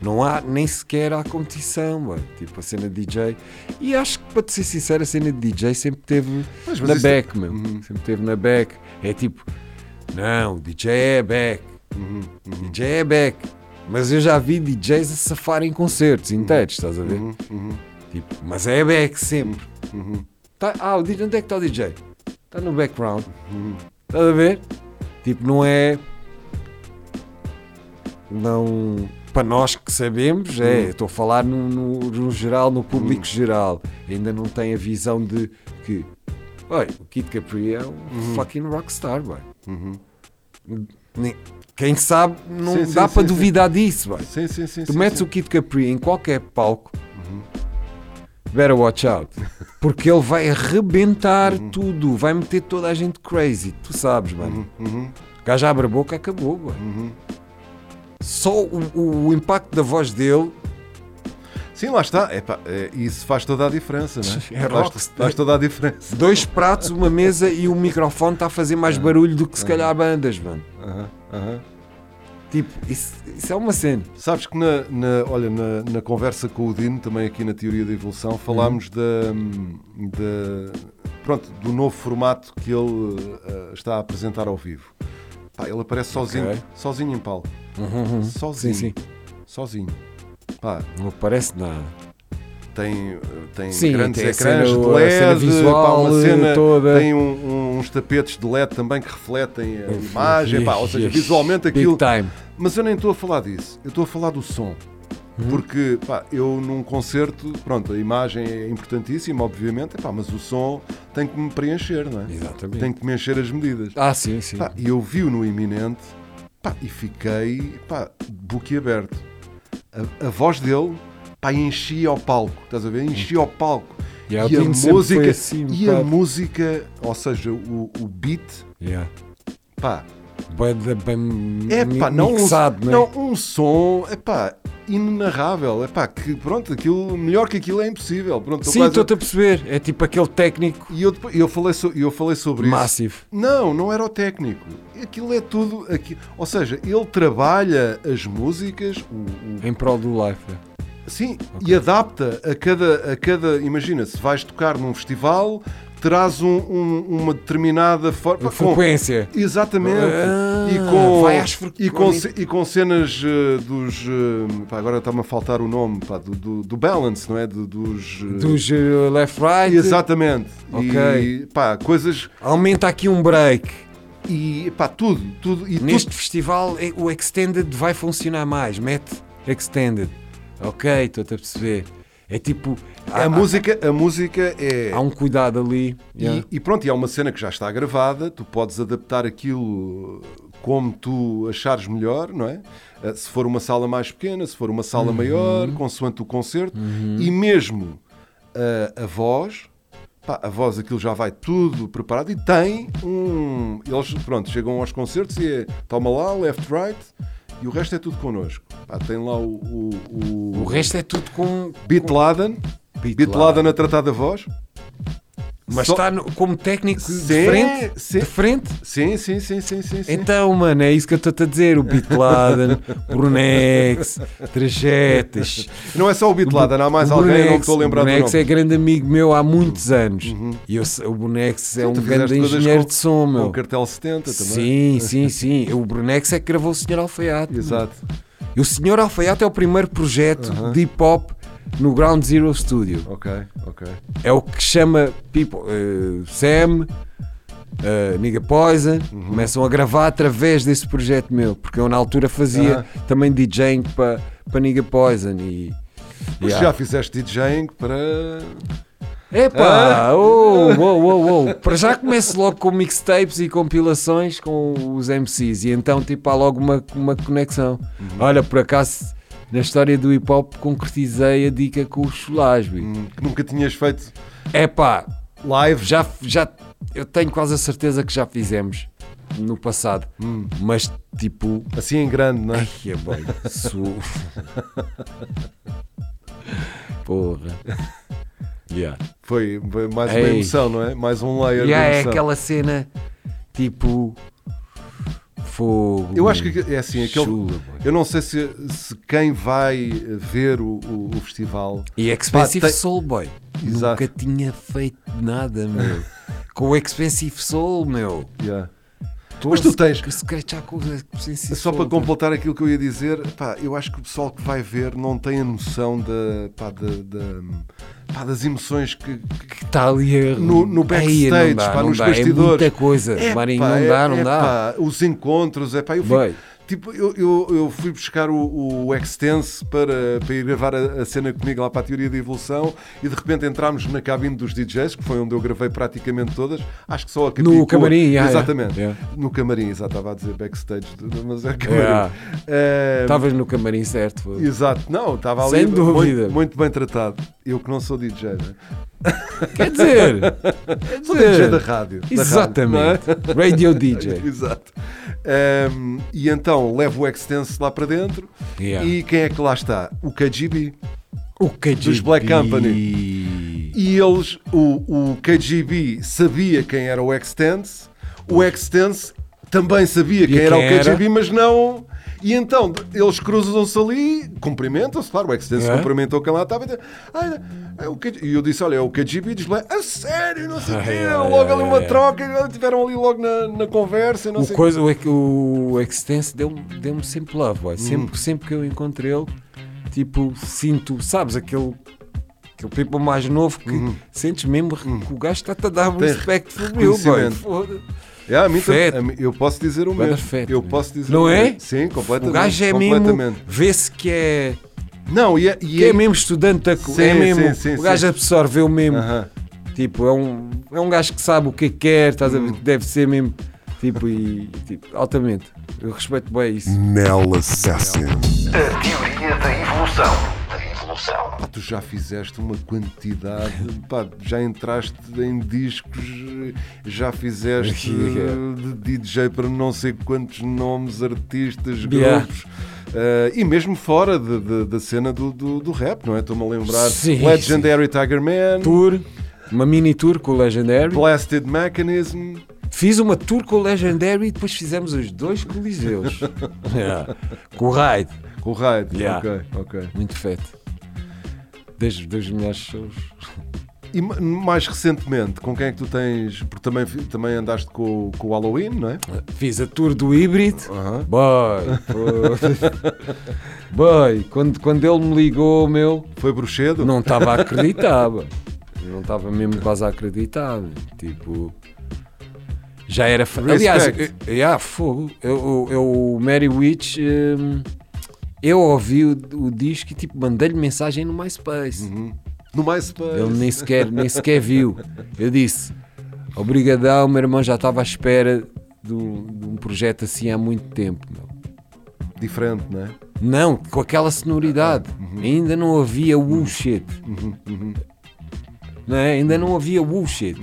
Não há, nem sequer há competição, bem. tipo a cena de DJ. E acho que, para te ser sincero, a cena de DJ sempre teve Pois, mas na back, meu. Uhum. Sempre teve na back. É tipo, não, DJ é back, Uhum. Uhum. DJ é back. Mas eu já vi DJs a safarem concertos inteiros, estás a ver? Uhum. Uhum. Tipo, mas é back sempre. Uhum. Tá, ah, o DJ, onde é que está o DJ? Está no background. Uhum. Estás a ver? Tipo, não é. Não. Para nós que sabemos, é. Hum. Estou a falar no, no- no geral, no público geral. Ainda não tem a visão de que. Oi, o Kid Capri é um fucking rockstar, boy. Uhum. Quem sabe não Sim, dá sim, para sim. duvidar disso, boy. Sim, sim, sim. Tu metes o Kid Capri em qualquer palco, Uhum. Better watch out. Porque ele vai arrebentar Uhum. tudo, vai meter toda a gente crazy. Tu sabes, mano. Uhum. Uhum. O gajo abre a boca, acabou, boy. Uhum. Só o, o- impacto da voz dele Sim, lá está. Epá, é, isso faz toda a diferença, não é? É faz, faz toda a diferença. Dois pratos, uma mesa e o microfone está a fazer mais barulho do que se calhar bandas, mano. Aham, aham. Tipo, isso, isso é uma cena. Sabes que na, na- olha, na, na conversa com o Dino, também aqui na Teoria da Evolução, falámos Uhum. da, da- pronto, do novo formato que ele eh, está a apresentar ao vivo. Pá, ele aparece sozinho, Ok. sozinho em palco. Uhum. Sozinho. Sim, sim. Sozinho. Pá, Não parece nada. Tem, tem Sim, grandes tem ecrãs cena- de LED, visual, pá, uma cena, toda. tem um- uns tapetes de LED também que refletem a imagem, pá, ou seja, Yes, visualmente aquilo. Mas eu nem estou a falar disso, eu estou a falar do som. Uhum. Porque pá, eu num concerto, pronto, a imagem é importantíssima, obviamente, pá, mas o som tem que me preencher, não é? Exatamente. Tem que me encher as medidas. Ah, sim, sim. E eu vi-o no iminente pá, e fiquei pá, boquiaberto. A, a voz dele pá, enchia o palco, estás a ver? Enchia o palco. Yeah, e a música, assim, e a música, ou seja, o, o beat, Yeah. pá, Bem, bem é pá, não, mixado, um, não é? não um som, é pá, inenarrável, é pá, que pronto, aquilo, melhor que aquilo é impossível. Pronto, Sim, estou-te a perceber. É tipo aquele técnico E eu, eu, falei so- eu falei sobre isso. massive. Não, não era o técnico. Aquilo é tudo. Aqui, ou seja, ele trabalha as músicas, o, o- Em prol do life. Sim, e adapta a cada, a cada. Imagina, se vais tocar num festival, terás um- um- uma determinada forma. Frequência. Exatamente. Ah, e, com, às e, com, e com cenas eh, dos. eh, pá, agora está-me a faltar o nome, pá, do, do, do balance, não é? Do- dos. Dos uh, left right. Exatamente. Ok. E pá, coisas. Aumenta aqui um break. E pá, tudo. tudo e Neste tudo, festival o Extended vai funcionar mais. Mete Extended. Ok, estou-te a perceber. É tipo. a, há- música, a música é. Há um cuidado ali. E, yeah. e pronto, e é uma cena que já está gravada, tu podes adaptar aquilo como tu achares melhor, não é? Eh, Se for uma sala mais pequena, se for uma sala Uhum. maior, consoante o concerto, e mesmo eh, a voz, pá, a voz aquilo já vai tudo preparado e tem um. Eles, pronto, chegam aos concertos e é toma lá, left, right, e o resto é tudo connosco. Pá, tem lá o. O, o, O resto é tudo com. Beat Laden, Beat Beat Laden. Laden a tratar da voz. Mas Só- está no- como técnico de Sim, frente? sim. De frente? Sim, sim, sim, sim, sim. sim. Então, mano, é isso que eu estou a dizer. O Beat Laden, Brunex, Trajetas. Não é só o Beat Laden, há mais alguém, Brunex, não estou a lembrar O do Brunex é grande amigo meu há muitos anos. E eu o Brunex é Sim, um grande engenheiro com- de som, Com meu. o cartel 70 também. Sim, sim, sim. O Brunex é que gravou o Senhor Alfaiate. Exato. E o Senhor Alfaiate é o primeiro projeto de hip hop no Ground Zero Studio. Ok, ok. É o que chama people, eh, Sam, eh, Nigga Poison, Uhum. começam a gravar através desse projeto meu, porque eu na altura fazia também DJing para pa Nigga Poison e. Mas Yeah. já fizeste DJing para. Epá, oh, oh, oh, oh. para já começo logo com mixtapes e compilações com os MCs e então tipo há logo uma, uma conexão. Uhum. Olha, por acaso na história do hip hop concretizei a dica com o Cholasby. hum, que nunca tinhas feito Epá, live. já, já, eu tenho quase a certeza que já fizemos no passado, Hum, mas tipo, assim em grande, não é? ai, é bem, su... porra, yeah. Foi mais uma Ei. emoção, não é? Mais um layer Yeah, de é emoção. aquela cena tipo fogo. Eu acho que é assim, aquele- chula. Eu não sei se, se quem vai ver o, o- o festival. E Expensive Pá, tem- Soul Boy. Exato. Nunca tinha feito nada, meu. Com o Expensive Soul, meu. Yeah. Mas tu tens- Só para completar aquilo que eu ia dizer, pá, eu acho que o pessoal que vai ver não tem a noção da, pá, da- da- pá, das emoções que, está ali a... no, no Ei, backstage, não dá, pá, não nos dá. bastidores. É muita coisa, É, Marinho, não dá, não é, dá. os encontros, é pá, eu Vai. Tipo, eu, eu, eu fui buscar o, o Extense para, para ir gravar a, a cena comigo lá para a teoria da evolução e de repente entramos na cabine dos DJs, que foi onde eu gravei praticamente todas, acho que só a No camarim, yeah, exatamente, yeah. no camarim, exato, estava a dizer backstage, mas é camarim. Yeah. Estavas no camarim certo. Exato, não, estava ali Sem dúvida. Muito, muito bem tratado. Eu que não sou DJ, né? Quer dizer, quer sou DJ da dizer, rádio. da exatamente. rádio, Radio não é? DJ. Exato. Ehm, e então levo o Extense lá para dentro Yeah. e quem é que lá está? O KGB. O KGB. Dos Black Company. E eles, o, o KGB sabia quem era o Extense, o Extense também sabia quem E era quem o era? KGB, mas não. E então eles cruzam-se ali, cumprimentam-se, claro, o Extense É? cumprimentou quem lá estava e diz, "Ah, é o E eu disse: Olha, é o KGB diz a sério, não sei o quê. Logo ali uma troca, tiveram ali logo na, na conversa. Não O, sei coisa, o, ex- o Extense deu-me deu sempre love, boy. Hum. sempre, sempre que eu encontro ele, tipo, sinto, sabes, aquele, aquele people mais novo que sentes mesmo que o gajo está-te a dar um Uhum. Tem respect for real, boy. É, a mim tam- Fete. a mim- eu posso dizer o mesmo. fete, eu meu. posso dizer Não o é? Sim, completamente. O gajo é mesmo, completamente. vê-se que é, Não, e é, e que é mesmo estudante, da, Sim, é mesmo, sim, sim, o gajo absorveu mesmo, Aham. tipo, é um, é um gajo que sabe o que quer, estás a Hum. ver, que deve ser mesmo, tipo, e, tipo, altamente. Eu respeito bem isso. Nell Assassin. A teoria da evolução. Pá, tu já fizeste uma quantidade, pá, já entraste em discos, já fizeste de DJ para não sei quantos nomes, artistas, grupos. eh, e mesmo fora de- de- da cena do, do, do rap, não é? Estou-me a lembrar Sim, Legendary Tiger Man, Tour, uma mini tour com o Legendary. Blasted Mechanism. Fiz uma tour com o Legendary e depois fizemos os dois coliseus. Yeah. Com o Raid. Com o Raid, Yeah. ok, ok. Muito feito. Desde dos melhores shows. E ma- mais recentemente, com quem é que tu tens? Porque também, também andaste com, o- com o Halloween, não é? Fiz a tour do híbrido. Aham. Boy, boy, quando, quando ele me ligou, meu, Foi bruxedo? não estava a acreditar. Não estava mesmo quase a acreditar. Tipo. Já era. fa- Aliás, Respect. eu, yeah, fogo. Eu, eu, eu, o Mary Witch. hum, eu ouvi o, o disco e tipo, mandei-lhe mensagem no MySpace. Uhum. No MySpace. Ele nem sequer, nem sequer viu. Eu disse: Obrigadão, meu irmão já estava à espera de um, de um projeto assim há muito tempo. Meu. Diferente, não é? Não, com aquela sonoridade. Ainda não havia woo shit. Não é? Ainda não havia woo shit.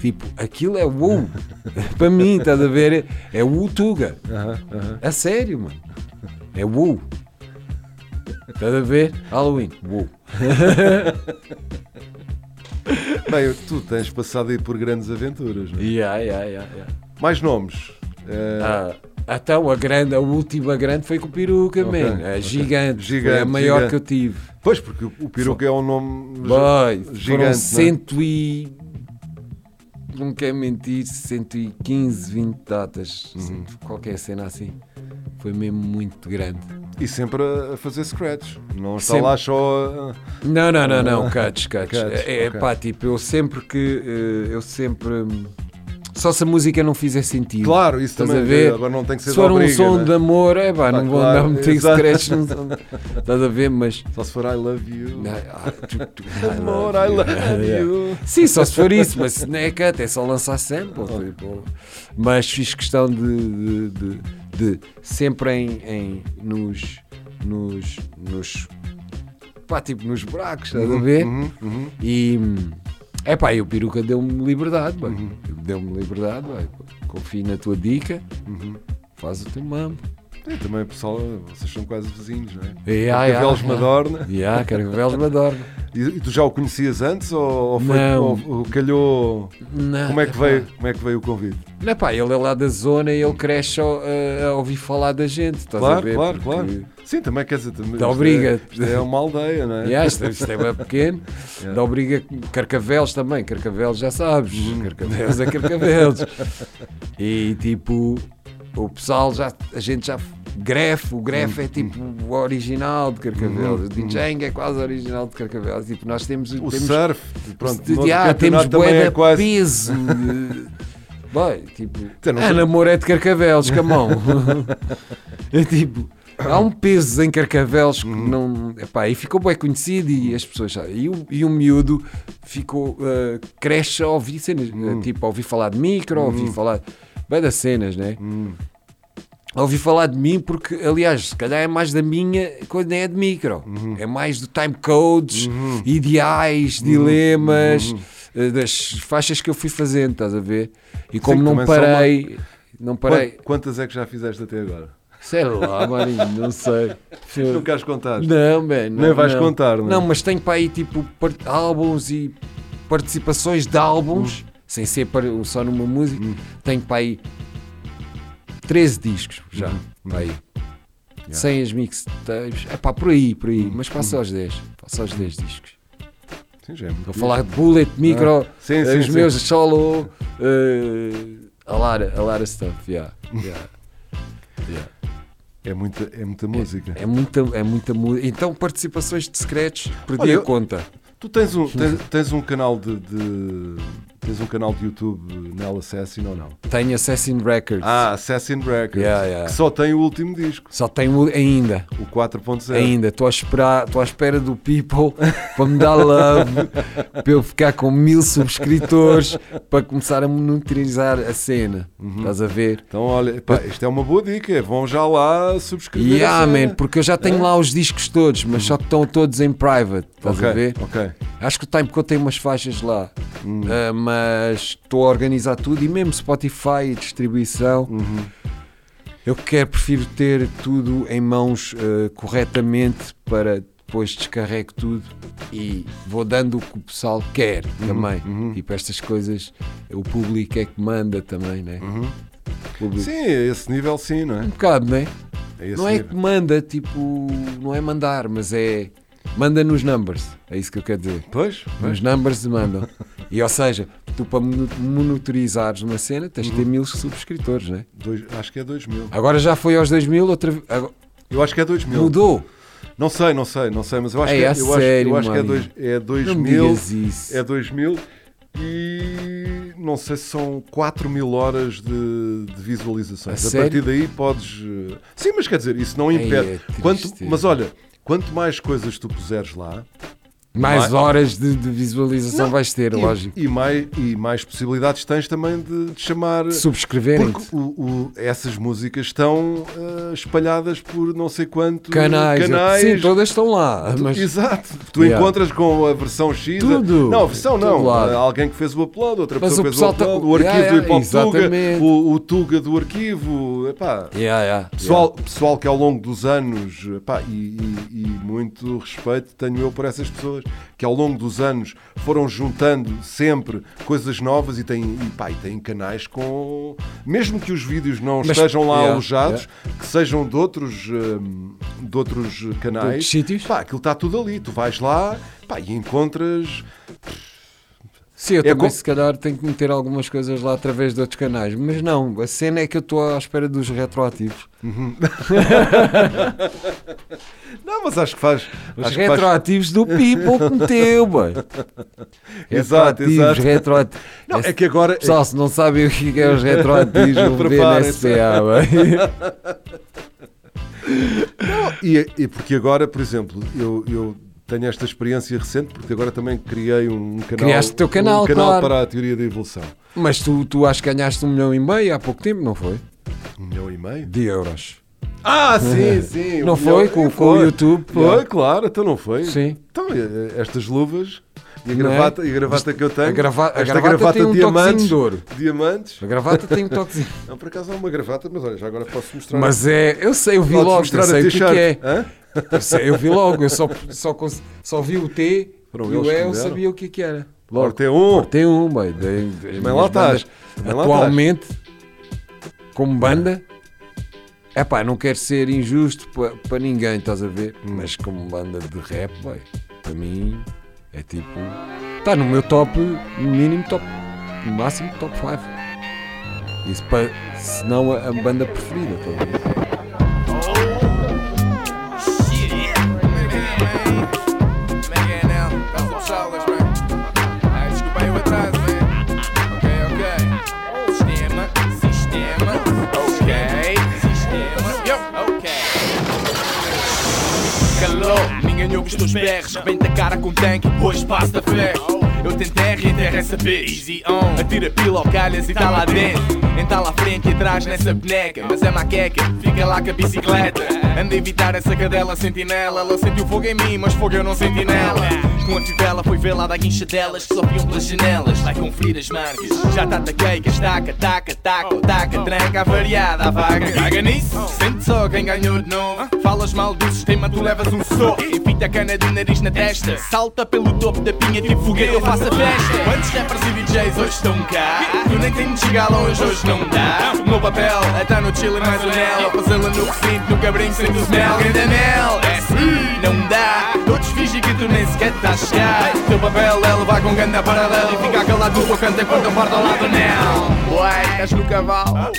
Tipo, aquilo é woo. Para mim, estás a ver? É woo tuga. A sério, mano. É woo. Estás a ver? Halloween. Woo. Bem, tu tens passado aí por grandes aventuras, não é? Yeah, yeah, yeah, yeah. Mais nomes. Eh, Ah, então, a, grande, a última grande foi com o peruca, Ok, man. A ok. gigante. Gigante, Foi a maior gigante. que eu tive. Pois, porque o- peruca é um nome Boy, foram gigante. não é? cento e. Não quero mentir, 115, 20 datas. Uhum. Qualquer cena assim. Foi mesmo muito grande. E sempre a fazer scratch. Não está Sempre. lá só. a- Não, não, não, não, cuts, cuts. Cuts, É, é ok. pá, tipo, eu sempre que. eh, Eu sempre. Só se a música não fizer sentido. Claro, isso Estás também. a ver? Agora não tem que ser Se for um som né? de amor, é pá, não vou andar a meter scratch. Não, estás a ver, mas. Só se for I love you. Ah, tu- tu- I Amor, love I love you. Sim, só se for isso, mas se não é cut, é só lançar sample. tipo. Mas fiz questão de, de, de- de sempre em, em- nos, nos, nos, pá, tipo nos buracos, estás a ver? Uhum, uhum. E é pá, e o peruca deu-me liberdade. Uhum. deu-me liberdade, bem. confio na tua dica, Uhum. faz o teu mambo. E também, pessoal, vocês são quase vizinhos, não é? Yeah, yeah, Carcavelos yeah. Madorna. Yeah, Carcavelos Madorna. E, e tu já o conhecias antes ou, ou foi, ou- ou calhou? Não, Como é que veio, como é que veio o convite? Não, pá, ele é lá da zona e ele cresce a, a- a ouvir falar da gente, estás a Claro, ver? claro, Porque- claro. Sim, também quer dizer, também, Dá isto obriga. É, isto é uma aldeia, não é? Yeah, isto, isto é bem pequeno, Yeah. dá obriga Carcavelos também, Carcavelos já sabes, Uhum. Carcavelos é Carcavelos. e tipo, o pessoal já, a gente já, grefe, o grefe é tipo o original de Carcavelos, o DJing é quase original de Carcavelos, tipo, nós temos... O temos surf, pronto, de, de, ah, temos bué é quase. peso. Boy, tipo, Então, não sei- namoro é de carcavelos, camão. é tipo, há um peso em carcavelos que não. Epá, e ficou bem conhecido e as pessoas sabem. E o, e o miúdo ficou, ah, cresce a ouvir cenas, Uhum. ah, tipo, a ouvir falar de micro, a ouvir falar bem das cenas, né? Hum. A ouvir falar de mim, porque, aliás, se calhar é mais da minha quando é de micro. Uhum. É mais do time codes, ideais, dilemas, Uhum. eh, das faixas que eu fui fazendo, estás a ver? E como não também são parei, não parei, Quant- Quantas é que já fizeste até agora? sei lá, maninho, não sei. Não queres contar? Não, man, não, Nem vais não. contar, não é? Não, mas tenho para aí tipo par- álbuns e participações de álbuns, Hum. sem ser par- só numa música. Tenho para aí 13 discos já. Hum. Para aí. sem as mixtapes. É pá, por aí, por aí. Mas passa aos 10. Passa aos 10 discos. Sim, já é muito Vou falar de Bullet, Micro, Ah, sim, sim, os sim. meus solo, eh, a Lara, a Lara stuff, yeah, yeah, yeah. É muita, é muita música. É muita, é muita música. Então, participações de secretos, perdi Olha, a conta. Tu tens um, tens, tens um canal de, de- Tens um canal de YouTube Nel Assassin ou não? Tenho Assassin Records. Ah, Assassin Records. Yeah, yeah. Que só tem o último disco, Só tenho o- ainda, o 4.0. ainda. Estou a esperar, estou à espera do People para me dar love, para eu ficar com mil subscritores, para começar a monitorizar a cena. Uhum. Estás a ver? Então, olha, pá, isto é uma boa dica. Vão já lá subscrever. Yeah, man, porque eu já tenho lá os discos todos, mas só que estão todos em private. Estás Ok, a ver? ok. Acho que o Time Code tem umas faixas lá, Hum. Ah, mas estou a organizar tudo e mesmo Spotify e distribuição. Uhum. Eu quero, prefiro ter tudo em mãos ah, corretamente para depois descarrego tudo e vou dando o que o pessoal quer também. uhum. Tipo, estas coisas, o público é que manda também, né? Uhum. Sim, a esse nível sim, não é? Um bocado, né? A esse Não é que manda, tipo, não é mandar, mas é. Manda nos numbers, é isso que eu quero dizer. Pois, pois. Nos numbers mandam. E ou seja, tu para monitorizares uma cena tens de ter mil subscritores, né? Dois- acho que é 2000. Agora já foi aos 2000, outra vez. agora- Eu acho que é 2000. Mudou. Não sei, não sei, não sei, mas eu acho Ei, que, é, a eu acho, sério, eu acho que é, dois, é Não 2000. digas isso. É 2000 e não sei se são 4 mil horas de, de visualizações. A A, partir daí podes. eh, Sim, mas quer dizer, isso não Ei, impede. é Quanto, mas olha, quanto mais coisas tu puseres lá, Mais horas de, de visualização Não, vais ter, e, lógico. E mais, e mais possibilidades tens também de, de chamar. De subscreverem Porque o- o- essas músicas estão eh, espalhadas por não sei quantos canais. canais. Sim, todas estão lá. Mas Exato. Tu Yeah. encontras com a versão X. Tudo. Não, a versão não. lado. Alguém que fez o upload, outra Mas pessoa o fez o tá- upload, o arquivo Yeah, do Hip Hop Tuga, o, o Tuga do arquivo. Epá, Yeah, yeah, pessoal, pessoal que ao longo dos anos, epá, e, e- e muito respeito tenho eu por essas pessoas, que ao longo dos anos foram juntando sempre coisas novas e têm, e, pá, e têm canais com. Mesmo que os vídeos não Mas- estejam lá yeah, alojados, que sejam de outros, hum, de outros canais. outros sítios? Pá, aquilo está tudo ali. Tu vais lá pá, e encontras. Sim, eu É também se calhar tenho que meter algumas coisas lá através de outros canais, mas não, a cena é que eu estou à espera dos retroativos. Não, mas acho que faz. Os que faz- retroativos do People que meteu, boy. Exato, Retroativos, exato. retroativos. Não, é que agora. Pessoal, se não sabem o que é os retroativos, ver na. SPA, boy. E, e porque agora, por exemplo, eu, eu tenho esta experiência recente, porque agora também criei um canal. Criaste teu canal, um canal claro. para a teoria da evolução. Mas tu, tu acho que ganhaste um milhão e meio há pouco tempo, não foi? Um milhão e meio? De euros. Ah, sim, sim. Não um foi? milhão- Com, com foi. o YouTube? Foi, Yeah. claro, então não foi. Sim. Então, estas luvas e a Não é? gravata, e a gravata que eu tenho. A, grava a esta gravata, tem um diamantes. de ouro. Diamantes. A gravata tem um toquezinho. Não, por acaso há uma gravata, mas olha, já agora posso mostrar. Mas é, eu sei, eu vi logo, eu sei o que, que é. Hã? Eu, sei, eu vi logo, eu só, só, só vi o T Foram e o E, eu sabia o que, que era. Logo, tem um. Tem um, boy. de- de- as Bem minhas lá estás. Bem Atualmente, como banda, é pá, não quero ser injusto para ninguém, estás a ver? Hum. Mas como banda de rap, boy, para mim é tipo. Está no meu top, mínimo top, máximo top 5. Isso para, se não a, a banda preferida, estás Com os teus berros. Rebenta a cara com tanque, hoje passa fé. Eu tentei reenterra essa bitch. Easy on. Atira pila ao calhas e tá lá dentro. Entala à frente e atrás nessa boneca. Mas é maqueca, fica lá com a bicicleta. Anda a evitar essa cadela sentinela. Ela sentiu fogo em mim, mas fogo eu não senti nela. Com a fivela foi ver lá da guincha delas que só viam pelas janelas. Vai conferir as marcas. Já tá taqueica, estaca, taca, taca, taca, tranca, a variada, a vaga. Caga nisso, sente só quem ganhou de novo. Falas mal do sistema, tu levas um soco. Enfita a cana do nariz na testa. Salta pelo topo da pinha, tipo faço faça festa. Quantos rappers e DJs hoje estão cá? Tu nem tens de chegar longe, hoje não dá. O meu papel é estar no chill e mais o nel. Fazê-la no recinto, no cabrinho sem o smell. Grande mel, é assim, não dá. Todos fingem que tu nem sequer estás chegar. Teu papel é levar com ganda paralela e ficar calado no teu canto enquanto eu parto ao lado nel. Uai, estás no cavalo.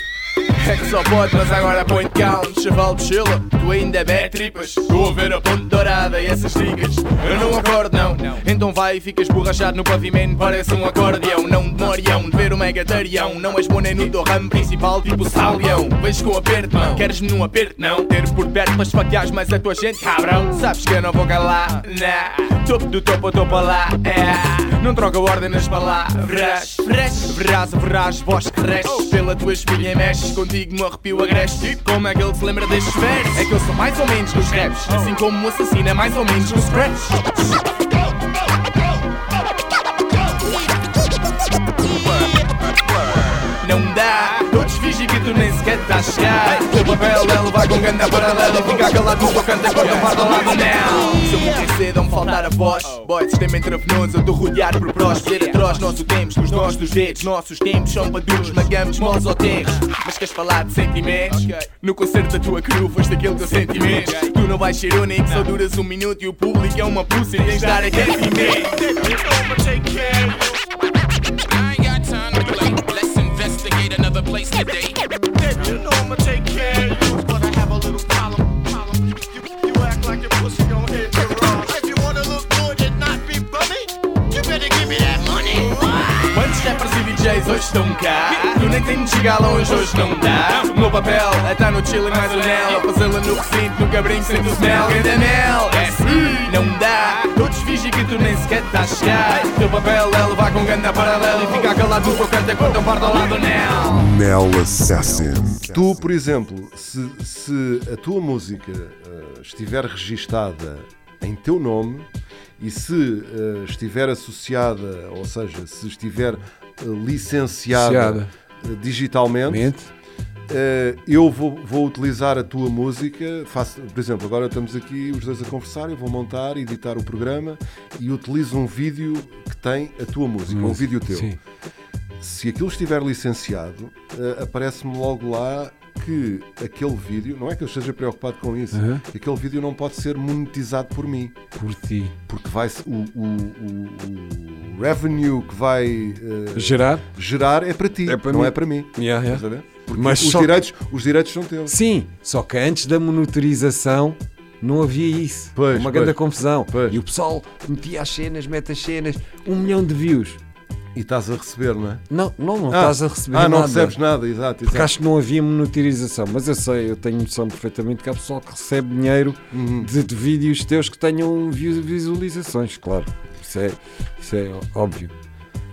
É que só pode, mas agora põe-te calmo, chaval de chila. Tu ainda bebe tripas. Estou a ver a ponte dourada e essas dicas. Eu não acordo, não. Então vai e ficas borrachado no pavimento, parece um acordeão. Não demoriam de ver o megatarião. Não és bom nem no teu ramo principal, tipo salião. Vens com aperto, não. Queres-me num aperto, não. Ter por perto para esfaqueares mais a tua gente, cabrão. Sabes que eu não vou calar, nah. Topo do topo, topo lá, é. Não troca ordem nas palavras. Fresh, verás, verás, voz que cresce. Pela tua espinha mexes, contigo me arrepio agreste. Tipo, como é que ele se lembra destes versos? É que eu sou mais ou menos nos raps, assim como o assassino é mais ou menos no scratch. Tu nem sequer estás a chegar. O papel é levar com ganda paralela e ficar calado canto enquanto eu parto ao lado não. Se eu morrer cedo, me faltar a voz. Boy, sistema intravenoso, eu estou rodeado por prós. Ser atroz, nosso tempos, nos nós dos dedos. Nossos tempos são paduros, magamos, moles ou terros. Mas queres falar de sentimentos? No concerto da tua crew, foste aquele teu sentimento. Tu não vais ser único, só duras um minuto e o público é uma pussy. Tens de dar aquecimento. I place today. DJs hoje estão cá? Tu nem tens de chegar longe, hoje não dá. O meu papel é estar no chill e mais o nel. Fazê-la no recinto, no cabrinho sem o smell. Grande mel, é assim, não dá. Todos fingem que tu nem sequer estás a chegar. Teu papel é levar com ganda paralela e ficar calado no teu canto enquanto eu parto ao lado do nel. Mel Assassin. Tu, por exemplo, se, se a tua música eh, estiver registada em teu nome e se eh, estiver associada, ou seja, se estiver licenciada eh, digitalmente, Mente. eh, eu vou, vou utilizar a tua música. Faço, por exemplo, agora estamos aqui os dois a conversar, eu vou montar, editar o programa e utilizo um vídeo que tem a tua música, um vídeo teu Sim. se aquilo estiver licenciado, eh, aparece-me logo lá que aquele vídeo, não é que eu esteja preocupado com isso, Uhum. que aquele vídeo não pode ser monetizado por mim, Por ti. porque vai o, o, o- o revenue que vai eh, Gerar? gerar é para ti, É para não mim. é para mim. Yeah, yeah. Estás a ver? Porque Mas os, só- direitos, os direitos são teus. Sim, só que antes da monitorização não havia isso. Pois, Uma pois. grande confusão. Pois. E o pessoal metia as cenas, mete as cenas, um milhão de views. E estás a receber, não é? Não, não, não Ah, estás a receber Ah, não nada. recebes nada, exato. Porque exato. acho que não havia monitorização, mas eu sei, eu tenho noção perfeitamente que há pessoal que recebe dinheiro Uhum. de, de vídeos teus que tenham vi- visualizações, claro. Isso é, isso é óbvio.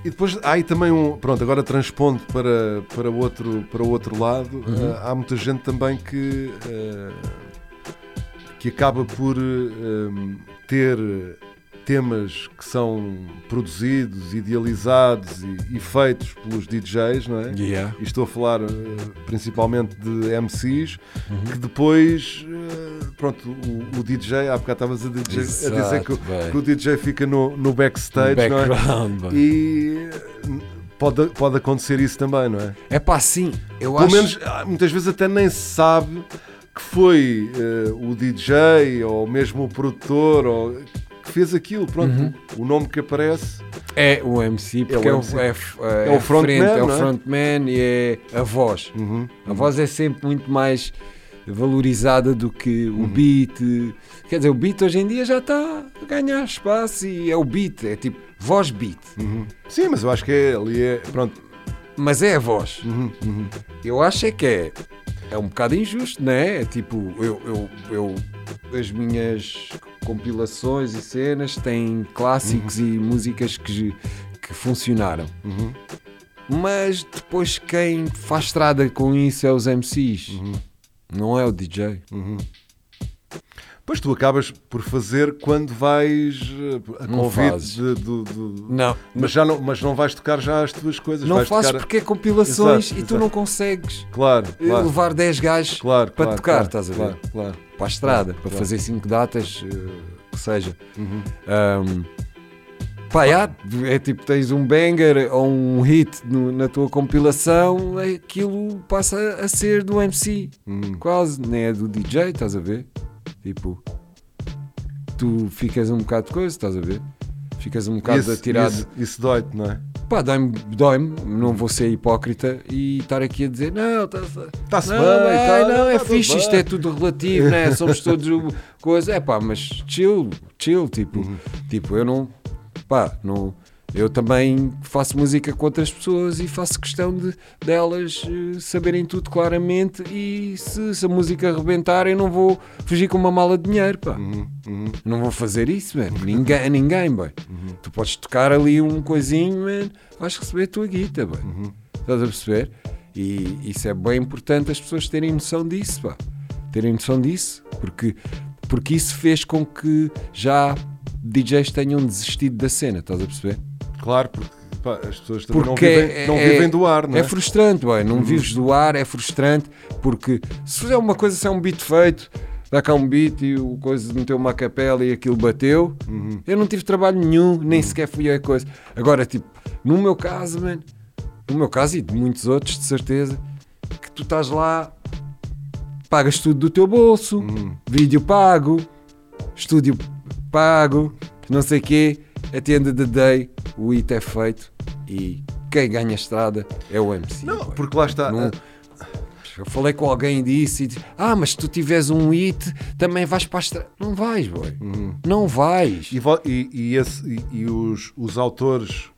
E depois há aí também um. Pronto, agora transpondo para, para, o outro, para outro lado, Uhum. eh, há muita gente também que. eh, que acaba por eh, ter temas que são produzidos, idealizados e, e feitos pelos DJs, não é? Yeah. E estou a falar eh, principalmente de MCs, Uhum. que depois, eh, pronto, o, o DJ, há bocado estavas a, DJ a dizer que, Exato, que o DJ fica no, no backstage, não é? E pode, pode acontecer isso também, não é? É pá, sim, eu Pelo acho. menos, ah, muitas vezes até nem se sabe que foi eh, o DJ ou mesmo o produtor ou, que fez aquilo. Pronto, Uhum. o nome que aparece. É o MC, porque é o, MC. é, é, É o a frontman, frente, é o é? frontman e é a voz. Uhum. A voz é sempre muito mais valorizada do que Uhum. o beat. Quer dizer, o beat hoje em dia já está a ganhar espaço e é o beat, é tipo voz beat. Uhum. Sim, mas eu acho que é, ali é. Pronto. Mas é a voz. Uhum, uhum. Eu acho é que é. É um bocado injusto, não é? É tipo, eu, eu, eu as minhas compilações e cenas têm clássicos e músicas que, que funcionaram. Uhum. Mas depois quem faz estrada com isso é os MCs, não é o DJ. Uhum. Pois tu acabas por fazer quando vais eh, a convite de, do- do- Não, Mas, já não, mas não vais tocar já as tuas coisas. não fazes tocar... porque é compilações Exato, e tu exato. não consegues Claro, eh, claro. levar 10 gajos Claro, para claro, tocar, claro, estás a ver? Claro, claro. Para a estrada, para claro. fazer 5 datas, eh, que seja. Uhum. Ahm, Pá, já, é tipo, tens um banger ou um hit no- na tua compilação, aquilo passa a ser do MC. Hum. Quase, nem é do DJ, estás a ver? Tipo, tu ficas um bocado de coisa, estás a ver? Ficas um bocado Isso- atirado. Isso, isso dói-te, não é? Pá, dói-me, dói-me, não vou ser hipócrita e estar aqui a dizer, não, está-se Tá-se não, bem, vai, tá- não, é tá fixe, isto bem. é tudo relativo, né? Somos todos coisa. É pá, mas chill, chill, tipo, Uhum. tipo, eu não, pá, não. Eu também faço música com outras pessoas e faço questão de delas eh, saberem tudo claramente e se, se a música arrebentar eu não vou fugir com uma mala de dinheiro, pá. Uhum, uhum. Não vou fazer isso, mano. Ninguém, a ninguém, boy. Tu podes tocar ali um coisinho, man, vais receber a tua guita, boy. Estás a perceber? E isso é bem importante as pessoas terem noção disso, pá. Terem noção disso, porque, porque isso fez com que já DJs tenham desistido da cena, estás a perceber? Claro, porque pá, as pessoas também Porque não, vivem, não é- vivem do ar, não é? É frustrante, boy. não vives do ar, é frustrante, porque se fizer uma coisa, se é um beat feito, dá cá um beat e o coisa meteu uma capela e aquilo bateu, eu não tive trabalho nenhum, nem sequer fui a coisa. Agora, tipo, no meu caso, man, no meu caso e de muitos outros, de certeza, que tu estás lá, pagas tudo do teu bolso, vídeo pago, estúdio pago, não sei o quê, at the end of the day, o hit é feito e quem ganha a estrada é o MC. Não, porque lá está. Não- eu falei com alguém disso e disse: Ah, mas se tu tiveres um hit, também vais para a estrada. Não vais, boy. Não vais. E, e- e esse- e- os, os autores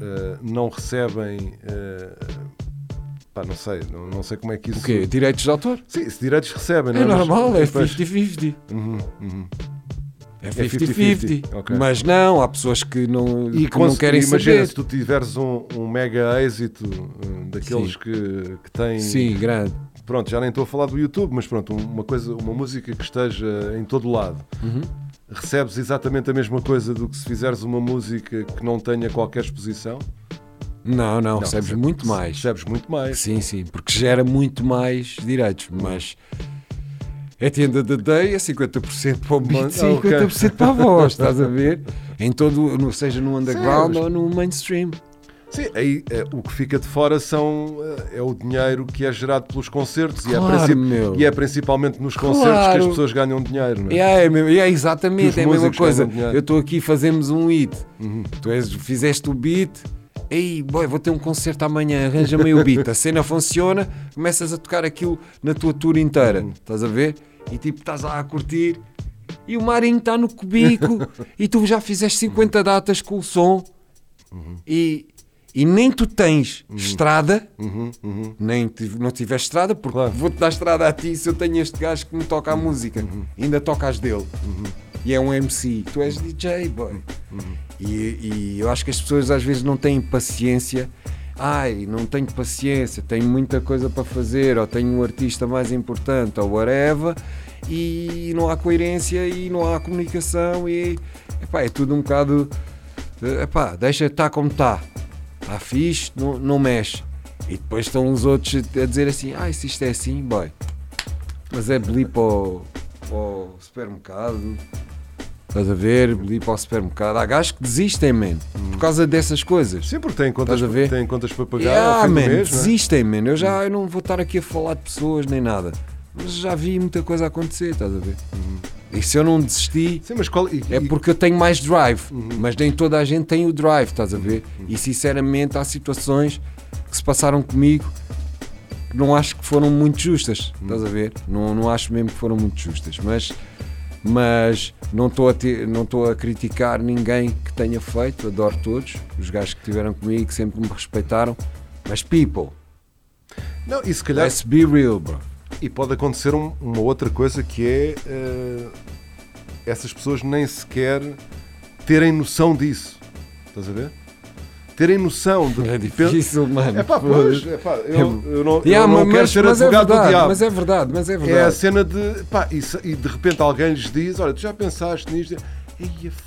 eh, não recebem. eh, pá, não sei, não, não sei como é que isso. O quê? Direitos de autor? Sim, se direitos recebem, não É Mas- normal, é Pois. 50-50. Uhum, uhum. É 50-50, 50-50. ok. Mas não, há pessoas que não, E que não querem imagina, saber. se tu tiveres um, um mega êxito eh, daqueles Sim. que, que têm. Sim, grande. Pronto, já nem estou a falar do YouTube, mas pronto, uma coisa, uma música que esteja em todo lado. Uhum. Recebes exatamente a mesma coisa do que se fizeres uma música que não tenha qualquer exposição? Não, não, Não, recebes recebe- muito mais. Recebes muito mais. Sim, sim, porque gera muito mais direitos, mas é tenda da day, é 50% para o beat, ok. 50% para a voz, estás a ver? Em todo, seja no underground Sim, ou no mainstream. Sim, aí eh, o que fica de fora são, eh, é o dinheiro que é gerado pelos concertos e, é, Claro, princip- meu. e é principalmente nos concertos que Claro. as pessoas ganham dinheiro. Não é? É, é, mesmo- é Que exatamente, é a mesma coisa. Eu estou aqui, fazemos um hit. Uhum. Tu és, fizeste o beat. Ei, boy, vou ter um concerto amanhã, arranja-me aí o beat. A cena funciona, começas a tocar aquilo na tua tour inteira. Uhum. Estás a ver? E tipo, estás lá a curtir. E o Marinho está no cubico e tu já fizeste 50 datas com o som e, e nem tu tens estrada, Uhum, uhum. nem tiv- não tiveste estrada, porque Claro. vou-te dar estrada a ti se eu tenho este gajo que me toca a música. Ainda tocas dele. E é um MC. Tu és DJ, boy. E, e eu acho que as pessoas às vezes não têm paciência. Ai, não tenho paciência, tenho muita coisa para fazer, ou tenho um artista mais importante, ou whatever, e não há coerência e não há comunicação, e epá, é tudo um bocado. Epá, deixa estar como está. Está fixe, não, não mexe. E depois estão os outros a dizer assim: ah, se isto é assim, boy. Mas é beli para o, para o supermercado. Estás a ver? Beli para o supermercado. Há gajos que desistem, man. Por causa dessas coisas. Sim, porque têm contas, Estás a ver? têm contas para pagar Yeah, ao man, mês, é? desistem, man. Eu já eu não vou estar aqui a falar de pessoas nem nada. Mas já vi muita coisa acontecer, estás a ver? E se eu não desisti, Sim, mas qual, e- é porque eu tenho mais drive. Mas nem toda a gente tem o drive, estás a ver? E sinceramente há situações que se passaram comigo que não acho que foram muito justas, estás a ver? Não, não acho mesmo que foram muito justas. Mas, mas não estou a, ter- não estou a criticar ninguém que tenha feito, adoro todos, os gajos que estiveram comigo, que sempre me respeitaram. Mas people, Não, e se calhar let's be real, bro. E pode acontecer um- uma outra coisa que é eh, essas pessoas nem sequer terem noção disso. Estás a ver? Terem noção de. É difícil, mano. É pá, pois, é pá, eu, eu não, eu não mas, quero ser mas é advogado do verdade, diabo. mas é verdade, mas é verdade. É a cena de. Pá, e, e de repente alguém lhes diz: Olha, tu já pensaste nisto?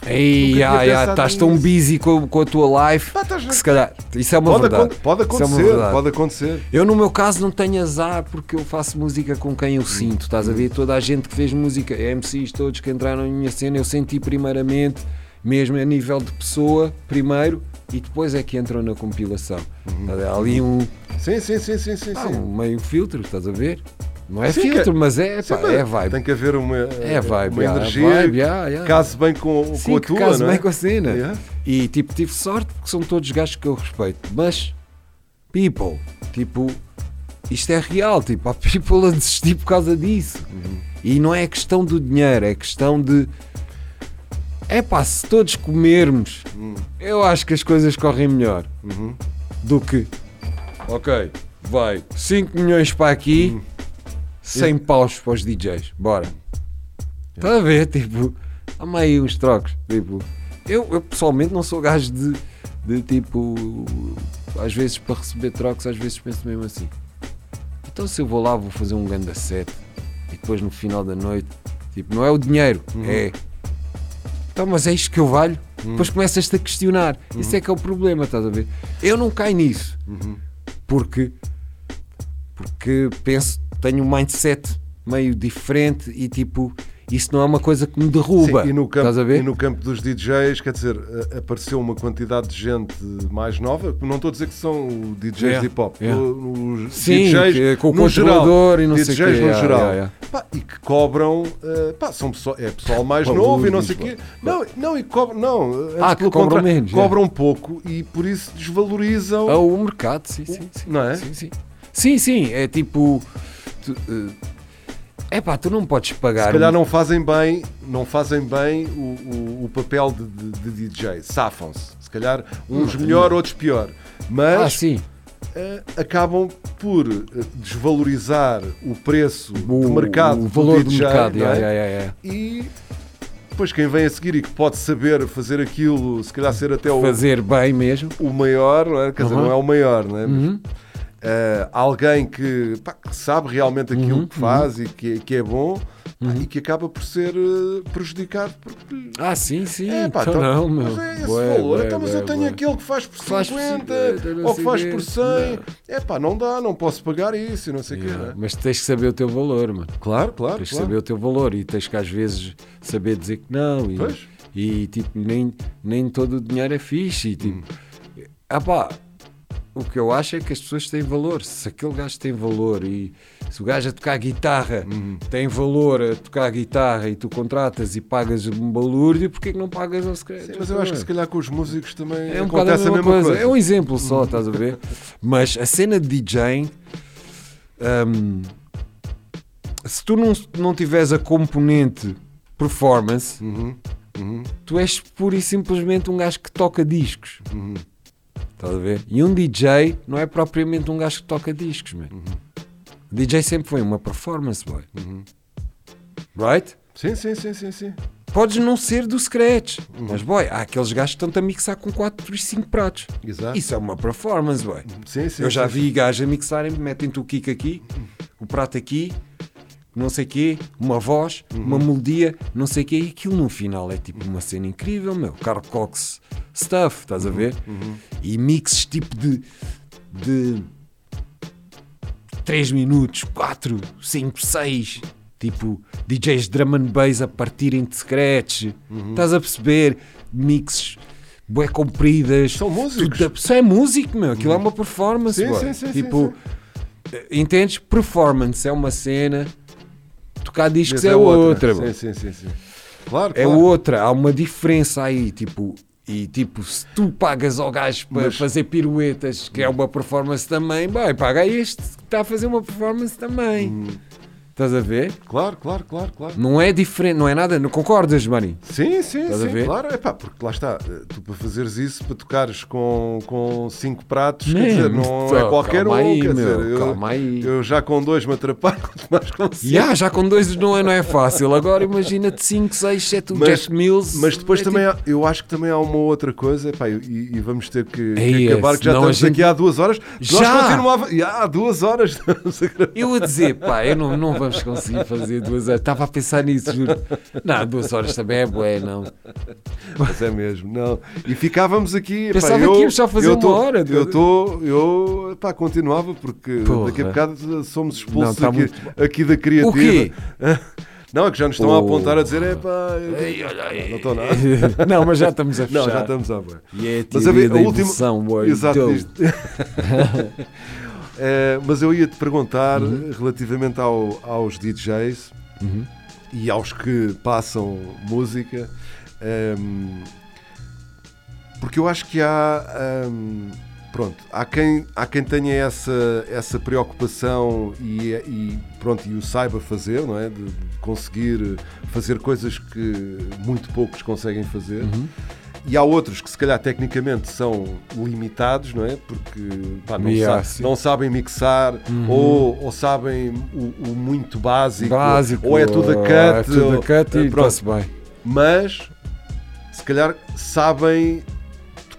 Ei, ai, ai, estás tão nisso." busy com, com a tua life Pá, estás- que se calhar. Isso é uma Pode, verdade. acon- pode é acontecer, verdade. pode acontecer. Eu, no meu caso, não tenho azar porque eu faço música com quem eu sinto. Estás a ver? Toda a gente que fez música, MCs todos que entraram em minha cena, eu senti primeiramente mesmo a nível de pessoa, primeiro, e depois é que entram na compilação. Há ali um, Sim, sim, sim, sim, sim. ah, sim. um meio filtro, estás a ver? Não é Sim, filtro, que- mas é, Sim, pá, mas é vibe. Tem que haver uma, É vibe, uma yeah, energia vibe, yeah, yeah. case bem com, Sim, com a tua, case não é? bem com a cena. Yeah. E tipo, tive sorte porque são todos gajos que eu respeito. Mas, people, tipo, isto é real. Tipo, há people a desistir por causa disso. Uhum. E não é questão do dinheiro, é questão de. É pá, se todos comermos, eu acho que as coisas correm melhor Uhum. do que. Ok, vai 5 milhões para aqui, 100 paus para os DJs. Bora. Está a ver? Tipo, há aí uns trocos. Tipo, eu, eu pessoalmente não sou gajo de, de tipo. Às vezes para receber trocos, às vezes penso mesmo assim. Então se eu vou lá, vou fazer um ganda set e depois no final da noite, tipo, não é o dinheiro, é. Então, mas é isto que eu valho? Depois começas-te a questionar. Isso é que é o problema, estás a ver? Eu não caio nisso. Porque, porque penso, tenho um mindset meio diferente e tipo, isso não é uma coisa que me derruba. Sim, e, no campo, e no campo dos DJs, quer dizer, a- apareceu uma quantidade de gente mais nova. Não estou a dizer que são DJs Yeah, de hip hop, yeah. os Sim, DJs que- com o no geral, controlador e não sei o DJs no geral. Pá, e que cobram, eh, pá, são pessoal, é pessoal mais novo e não sei o quê. Não, não, e cobram, não, antes Ah, que cobram menos, cobram pouco e por isso desvalorizam. Ah, o mercado, sim, sim, sim. Não é? Sim, sim. Sim, sim, é tipo. É pá, tu não podes pagar. Se calhar não fazem bem, não fazem bem o, o, o papel de, de, de DJ, safam-se. Se calhar uns melhor, outros pior. Mas Ah, sim. eh, acabam por eh, desvalorizar o preço O, do mercado o valor do do, DJ, mercado. não é? yeah, yeah, yeah, yeah. e depois quem vem a seguir e que pode saber fazer aquilo, se calhar ser até o, Fazer bem mesmo. o maior, não é? quer dizer, Uhum. não é o maior, não é? Mas, Uhum. eh, alguém que, pá, que sabe realmente aquilo Uhum, que faz e que, que é bom pá, e que acaba por ser eh, prejudicado porque Ah, sim, sim. é, pá, então, então, não, meu. mas é esse Bué, valor. bué, então, mas bué, eu tenho aquele que faz por Faz por 50 50, não ou que faz por 100. É pá, não dá, não posso pagar isso e não sei o Yeah, quê. Né? Mas tens que saber o teu valor, mano. Claro, claro. Tens que claro. saber o teu valor e tens que às vezes saber dizer que não. E, Pois. e tipo, nem, nem todo o dinheiro é fixe. E, tipo, ah pá, o que eu acho é que as pessoas têm valor. Se aquele gajo tem valor e se o gajo a tocar guitarra Uhum. tem valor a tocar guitarra e tu contratas e pagas um balúrdio, porquê que não pagas ao secreto? Sim, mas eu acho que se calhar com os músicos também É um acontece mesma, a mesma coisa. coisa. É um exemplo só, estás a ver? Mas a cena de DJ, hum, se tu não, não tiveres a componente performance, Uhum, uhum, tu és pura e simplesmente um gajo que toca discos. uhum. Estás a ver? E um DJ não é propriamente um gajo que toca discos, man. O DJ sempre foi uma performance, boy. Uhum. Right? Sim, sim, sim, sim, sim. Podes não ser do scratch, Uhum. mas boy, há aqueles gajos que estão-te a mixar com 4 e 5 pratos. Exato. Isso é uma performance, boy. Sim, sim, Eu já sim, vi gajos a mixarem, metem-te o kick aqui, o prato aqui, não sei quê, uma voz, Uhum. uma melodia, não sei quê, e aquilo no final é tipo uma cena incrível, meu. Carl Cox stuff, estás a Uhum. ver? E mixes tipo de. de 3 minutos, 4, 5, 6. Tipo, DJs drum and bass a partirem de scratch. Uhum. Estás a perceber? Mixes bué compridas. São músicos. Tudo- Isso é músico, meu. Aquilo é uma performance. Sim, sim, sim, tipo, eh, entendes? Performance é uma cena, tocar discos Mas é, outra. Sim, boy. sim, sim, sim. Claro, É claro. outra. Há uma diferença aí. Tipo, e tipo, se tu pagas ao gajo para Mas- fazer piruetas, que é uma performance também, vai, paga este que está a fazer uma performance também. Hum. Estás a ver? Claro, claro, claro, claro. Não é diferente, não é nada. Não concordas, Mani? Sim, sim, Estás a sim, ver? claro. É pá, porque lá está, eh, tu para fazeres isso, para tocares com, com cinco pratos, Man, quer dizer, não é qualquer um, aí, quer meu, dizer, eu, calma aí. eu já com dois me atrapalho, mais com cinco. Já, já com dois não é, não é fácil. Agora imagina-te 5, 6, 7, o Mas- Jack Mills. Mas depois é também tipo- há- eu acho que também há uma outra coisa, epá, e, e vamos ter que, que Ei, acabar, que já senão a estamos gente- aqui há duas horas. Nós Já? continuava, já, há duas horas. estamos a gravar. Eu a dizer, pá, eu não, não vamos conseguir fazer duas horas. Estava a pensar nisso, juro. Não, duas horas também é bué, não. Mas é mesmo, não. E ficávamos aqui. Pensava eu, que íamos só fazer eu uma tô- hora. Eu estou, eu pá, continuava porque Porra. daqui a bocado somos expulsos Não, tá aqui, muito- aqui da criativa. O quê? Não, é que já nos estão a Oh. apontar a dizer, é pá, não estou nada. Não, mas já estamos a fechar. Não, já estamos a ver. E é a Mas a, da a última. evolução, boy. Exato. Eh, mas eu ia te perguntar Uhum. relativamente ao- aos DJs Uhum. e aos que passam música, ehm, porque eu acho que há. ehm, pronto, há quem, há quem tenha essa, essa preocupação e, e, pronto, e o saiba fazer, não é? De, de conseguir fazer coisas que muito poucos conseguem fazer. Uhum. E há outros que se calhar tecnicamente são limitados, não é? Porque pá, não, Yeah, sa- sim. não sabem mixar Uhum. ou, ou sabem o, o muito básico, Básico, ou é tudo a cut, é tudo a ou- cut e pronto. bem. mas se calhar sabem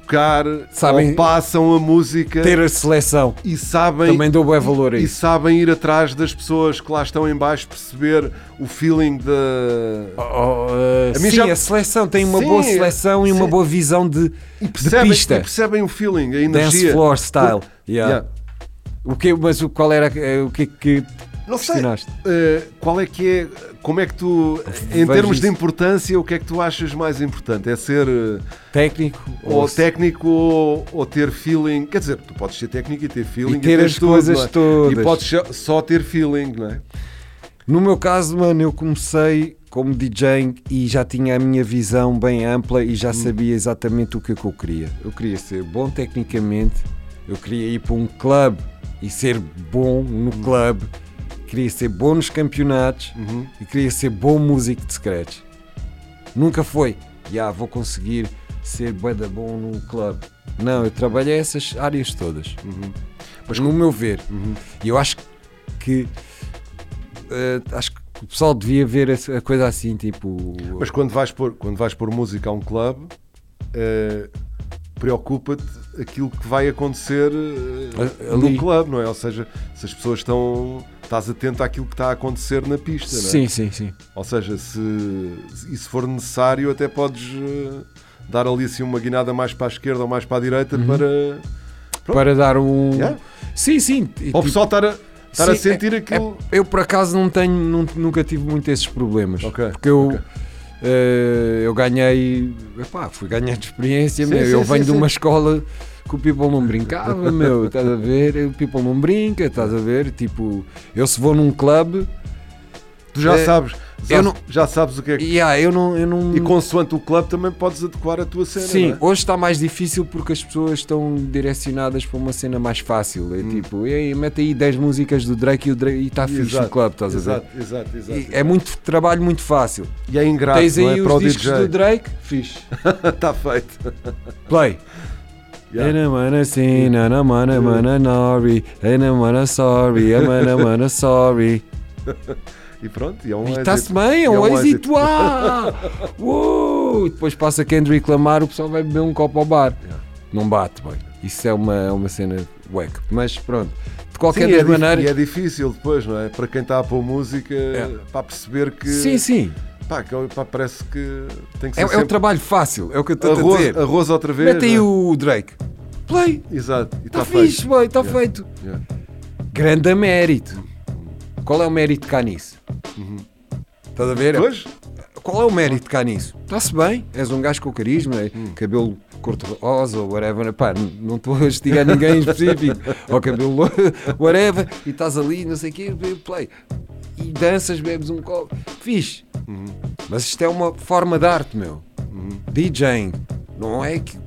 tocar, Sabem passam a música Ter a seleção. e sabem Também dou bem valor a e isso. sabem ir atrás das pessoas que lá estão em baixo, perceber o feeling da Oh, uh, A sim, já- a seleção tem uma Sim, boa seleção e uma boa visão de, e de percebem, pista. e percebem o feeling, a Dance energia. floor style. Yeah. Yeah. O que, mas qual era eh, o que é que Não sei. questionaste? Uh, qual é que é, como é que tu, em termos de isso. importância, o que é que tu achas mais importante? É ser uh, Técnico? ou se- técnico ou, ou ter feeling? Quer dizer, tu podes ser técnico e ter feeling E ter teres as tudo, coisas é? todas. E podes só- ter feeling, não é? No meu caso, mano, eu comecei como DJ e já tinha a minha visão bem ampla e Hum. já sabia exatamente o que, é que eu queria. Eu queria ser bom tecnicamente, eu queria ir para um clube e ser bom no Hum. clube, queria ser bom nos campeonatos Uhum. e queria ser bom músico de scratch. Nunca foi, já vou conseguir ser bué da bom no clube. Não, eu trabalhei essas áreas todas. Uhum. Mas no meu ver, e eu acho que eh, acho que o pessoal devia ver a coisa assim, tipo. Mas quando vais pôr, quando vais pôr música a um clube, uh, preocupa-te aquilo que vai acontecer uh, ali. no clube, não é? Ou seja, se as pessoas estão. Estás atento àquilo que está a acontecer na pista, não é? sim, sim, sim. Ou seja, se, e se for necessário, até podes uh, dar ali assim uma guinada mais para a esquerda ou mais para a direita para, Pronto. Para dar um. Yeah. Sim, sim. para o tipo, pessoal estar a, estar a sim, sentir é- aquilo. Eu por acaso não tenho, nun- nunca tive muito esses problemas. Ok, Porque eu, ok. eh, eu ganhei. Epá, fui ganhando experiência, Sim, meu. sim, eu sim, venho de sim. uma escola que o people não brincava, meu. Estás a ver? O people não brinca, estás a ver? Tipo, eu se vou num clube. Tu já eh, sabes, já, não- já sabes o que é que. Yeah, eu não. Eu não E consoante o clube também podes adequar a tua cena. Sim, é? hoje está mais difícil porque as pessoas estão direcionadas para uma cena mais fácil. Hum. É tipo, "Ei, mete aí 10 músicas do Drake e o e está fixe Exato, no clube, estás a ver? Exato, exato, exato. E é muito trabalho muito fácil. E é ingrato, Tens aí é? Para o os discos DJ. do Drake, fixe. Está feito. Play. Yeah. Nori, sorry, sorry. E pronto, e é um está-se bem, é E um êxito. Uou! Depois passa Kendrick reclamar, o pessoal vai beber um copo ao bar. Não bate, bem. Isso é uma, é uma cena wack. Mas pronto, de qualquer Sim, é maneiras. E é difícil depois, não é? Para quem está a pôr música, para perceber que. Sim, sim. Pá, que, pá, parece que tem que É, ser. é um sempre trabalho fácil, é o que eu estou a dizer. arroz outra vez. Mete aí não é? o Drake. Play. Exato, Está feito. fixe, boy, está Yeah. feito. Yeah. Grande mérito. Qual é o mérito cá nisso? Estás a ver? Pois? Qual é o mérito cá nisso? Está-se bem, és um gajo com carisma, é Hum. cabelo cor-de-rosa ou whatever. Pá, não estou a estigar ninguém em específico. ou cabelo lo- whatever. E estás ali, não sei o quê, play. E danças, bebes um copo. Fixe. Uhum. Mas isto é uma forma de arte, meu. DJing. Não é que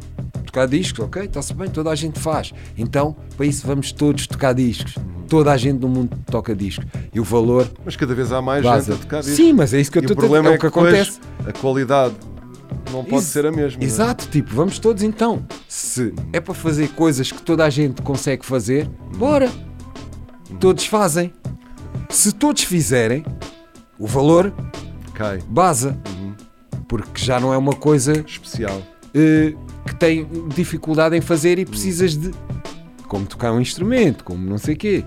tocar discos, ok? Está-se bem, toda a gente faz. Então, para isso vamos todos tocar discos. Uhum. Toda a gente no mundo toca discos. E o valor Mas cada vez há mais Vaza. gente a tocar disso. Sim, mas é isso que eu estou a dizer, é o que acontece. A qualidade não pode Ex- ser a mesma. é? Exato, tipo, vamos todos então. Se é para fazer coisas que toda a gente consegue fazer, bora. Todos fazem. Se todos fizerem, o valor Cai. baza. Porque já não é uma coisa Especial. eh, que tem dificuldade em fazer e precisas de. Como tocar um instrumento, como não sei quê.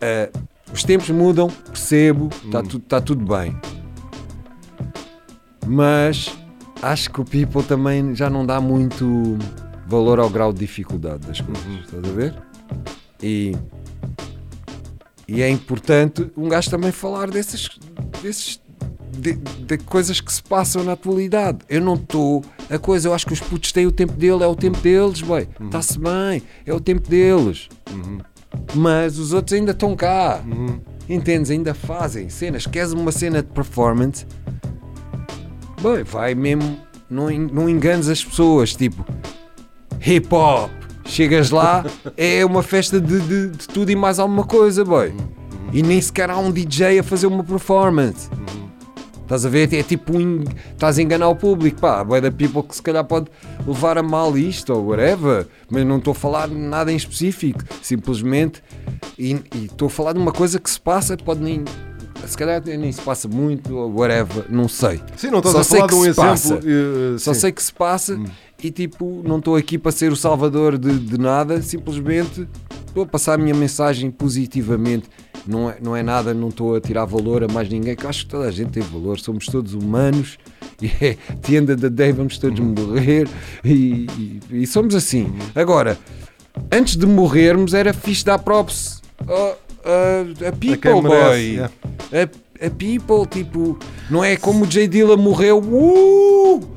Eh, os tempos mudam, percebo, está tudo, tá tudo bem. Mas acho que o people também já não dá muito valor ao grau de dificuldade das coisas, estás a ver? E E é importante um gajo também falar desses, desses de, de coisas que se passam na atualidade. Eu não estou. A coisa, eu acho que os putos têm o tempo dele, é o tempo deles, bem. Está-se bem, é o tempo deles. Mas os outros ainda estão cá. Entendes? Ainda fazem cenas. Queres uma cena de performance? Bem, vai mesmo. Não, não enganes as pessoas. Tipo, hip hop. Chegas lá, é uma festa de, de- de tudo e mais alguma coisa, boy. E nem sequer há um DJ a fazer uma performance. Estás a ver? É tipo, um estás a enganar o público. Pá, vai da people que se calhar pode levar a mal isto ou whatever. Mas não estou a falar nada em específico. Simplesmente. E estou a falar de uma coisa que se passa, pode nem. Se calhar nem se passa muito ou whatever, não sei. Sim, não estás Só a falar de um exemplo. eh, Só sim. sei que se passa e tipo, não estou aqui para ser o salvador de, de nada, simplesmente estou a passar a minha mensagem positivamente. Não é, não é nada, não estou a tirar valor a mais ninguém, que acho que toda a gente tem valor, somos todos humanos e é the end of the day vamos todos morrer e, e- e somos assim. Agora, antes de morrermos era fixe dar props a, a, a people, boy. A, a people, tipo, não é como o J Dilla morreu. Uh!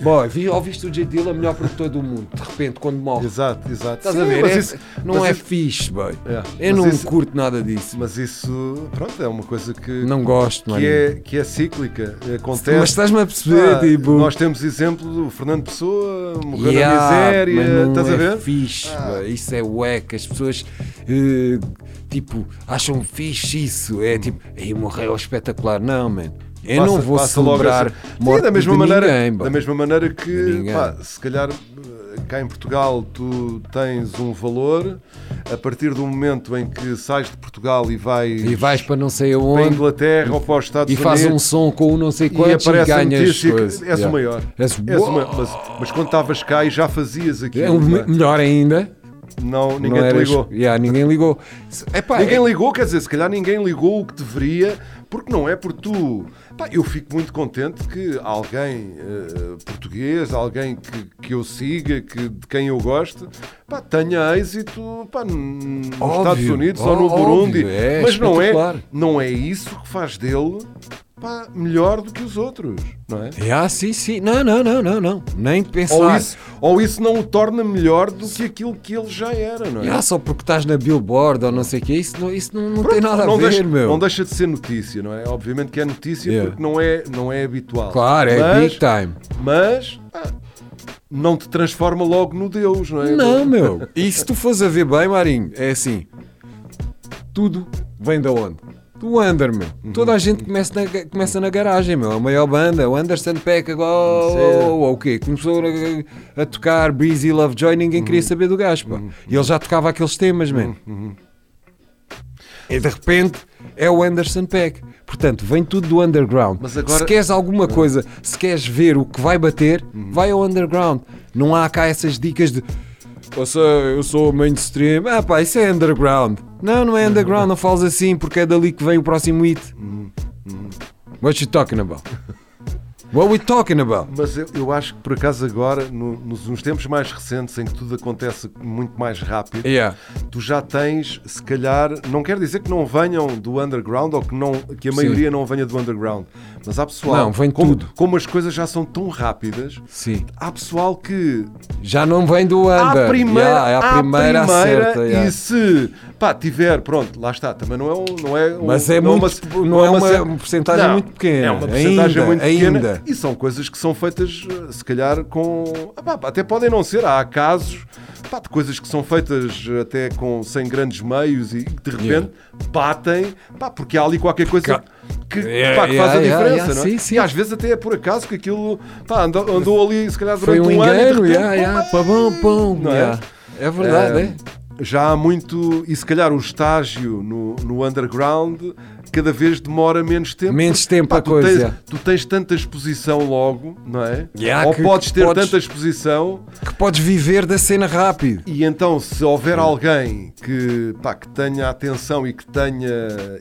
Boy, vi, ouviste o J Dilla, melhor produtor do mundo, de repente, quando morre. Exato, exato. Estás Sim, a ver? É- isso- não é isso- fixe, boy. É, Eu não isso- curto nada disso. Mas isso, pronto, é uma coisa que, Não gosto, que, mano. é, que é cíclica. Acontece. Mas estás-me a perceber, Ah, tipo. Nós temos exemplo do Fernando Pessoa, morreu Yeah, na miséria, mas não estás é a ver? Fixe, boy. Isso é wack. As pessoas eh, tipo acham fixe isso. É tipo, aí morreu espetacular. Não, man. Eu Passa- não vou logo celebrar essa- morte Sim, da mesma de maneira, ninguém, da mesma maneira que, pá, se calhar cá em Portugal tu tens um valor, a partir do momento em que sais de Portugal e vais, E vais para não sei para a aonde Inglaterra ou para os Estados e faz um Unidos som com um não sei e quantos e, aparece a ganhas que és Yeah. o maior. És, És uau. uma- mas, mas quando estavas cá e já fazias aquilo, É um é? melhor ainda. não, ninguém não te eras- ligou. Yeah, ninguém ligou. Epá, Ninguém é- ligou, quer dizer, se calhar ninguém ligou o que deveria, porque não é por tu. Pá, eu fico muito contente que alguém eh, português, alguém que, que eu siga, que, de quem eu gosto, pá, tenha êxito pá, nos Óbvio, Estados Unidos ó- ou no Burundi. óbvio, é Mas não é, não é isso que faz dele pá, melhor do que os outros, não é? Ah, sim, sim. Não, não, não, não, não. Nem pensar. Ou isso, ou isso não o torna melhor do que aquilo que ele já era, não é? Ah, só porque estás na Billboard ou não sei o que, isso não, isso não, não tem nada a não ver, deixa, meu. Não deixa de ser notícia, não é? Obviamente que é notícia Yeah. porque não é, não é habitual. Claro, é mas, big time. Mas ah, não te transforma logo no Deus, não é? Não, meu. E se tu fores a ver bem, Marinho, é assim. Tudo vem da onde? Do Under, meu. Uhum. Toda a gente começa na, começa na garagem, meu. A maior banda, o Anderson Peck, ou o quê? Começou a, a tocar Breezy Lovejoy, ninguém Uhum. queria saber do gajo, pá. E ele já tocava aqueles temas, man. E de repente é o Anderson Peck. Portanto, vem tudo do underground. Mas agora- Se queres alguma coisa, se queres ver o que vai bater, Uhum. vai ao underground. Não há cá essas dicas de eu sou, eu sou mainstream. Ah pá, isso é underground. Não, não é underground, não fales assim porque é dali que vem o próximo hit. Uhum. What you talking about? What we talking about? Mas eu, eu acho que por acaso agora, no- nos, nos tempos mais recentes em que tudo acontece muito mais rápido, Yeah. tu já tens, se calhar, não quer dizer que não venham do underground ou que, não, que a maioria não venha do underground, mas há pessoal, Não, vem como, tudo. como as coisas já são tão rápidas, Sim. há pessoal que Já não vem do under. à primeira, Yeah, é a à primeira, primeira acerta, yeah. e se pá, tiver, pronto, lá está, também não é um, não é um- Mas é não muito- não é uma ce- porcentagem muito pequena. É uma porcentagem Ainda, muito pequena ainda. e são coisas que são feitas, se calhar, com. ah, pá, até podem não ser, há casos pá, de coisas que são feitas eh, até com sem grandes meios e de repente Yeah. batem, pá, porque há ali qualquer coisa que, Yeah, pá, que yeah, faz a diferença, não é? sim, sim. E às vezes até é por acaso que aquilo pá, andou, andou ali, se calhar, Foi durante um um, ano. e de engano, repente, yeah, Não é? é verdade, Eh, é. Já há muito, e se calhar o estágio no, no underground cada vez demora menos tempo. Menos tempo Pá, a tu coisa. Tens, tu tens tanta exposição logo, não é? Yeah, Ou podes ter podes- tanta exposição Que podes viver da cena rápido. e então se houver alguém que, pá, que tenha atenção e que tenha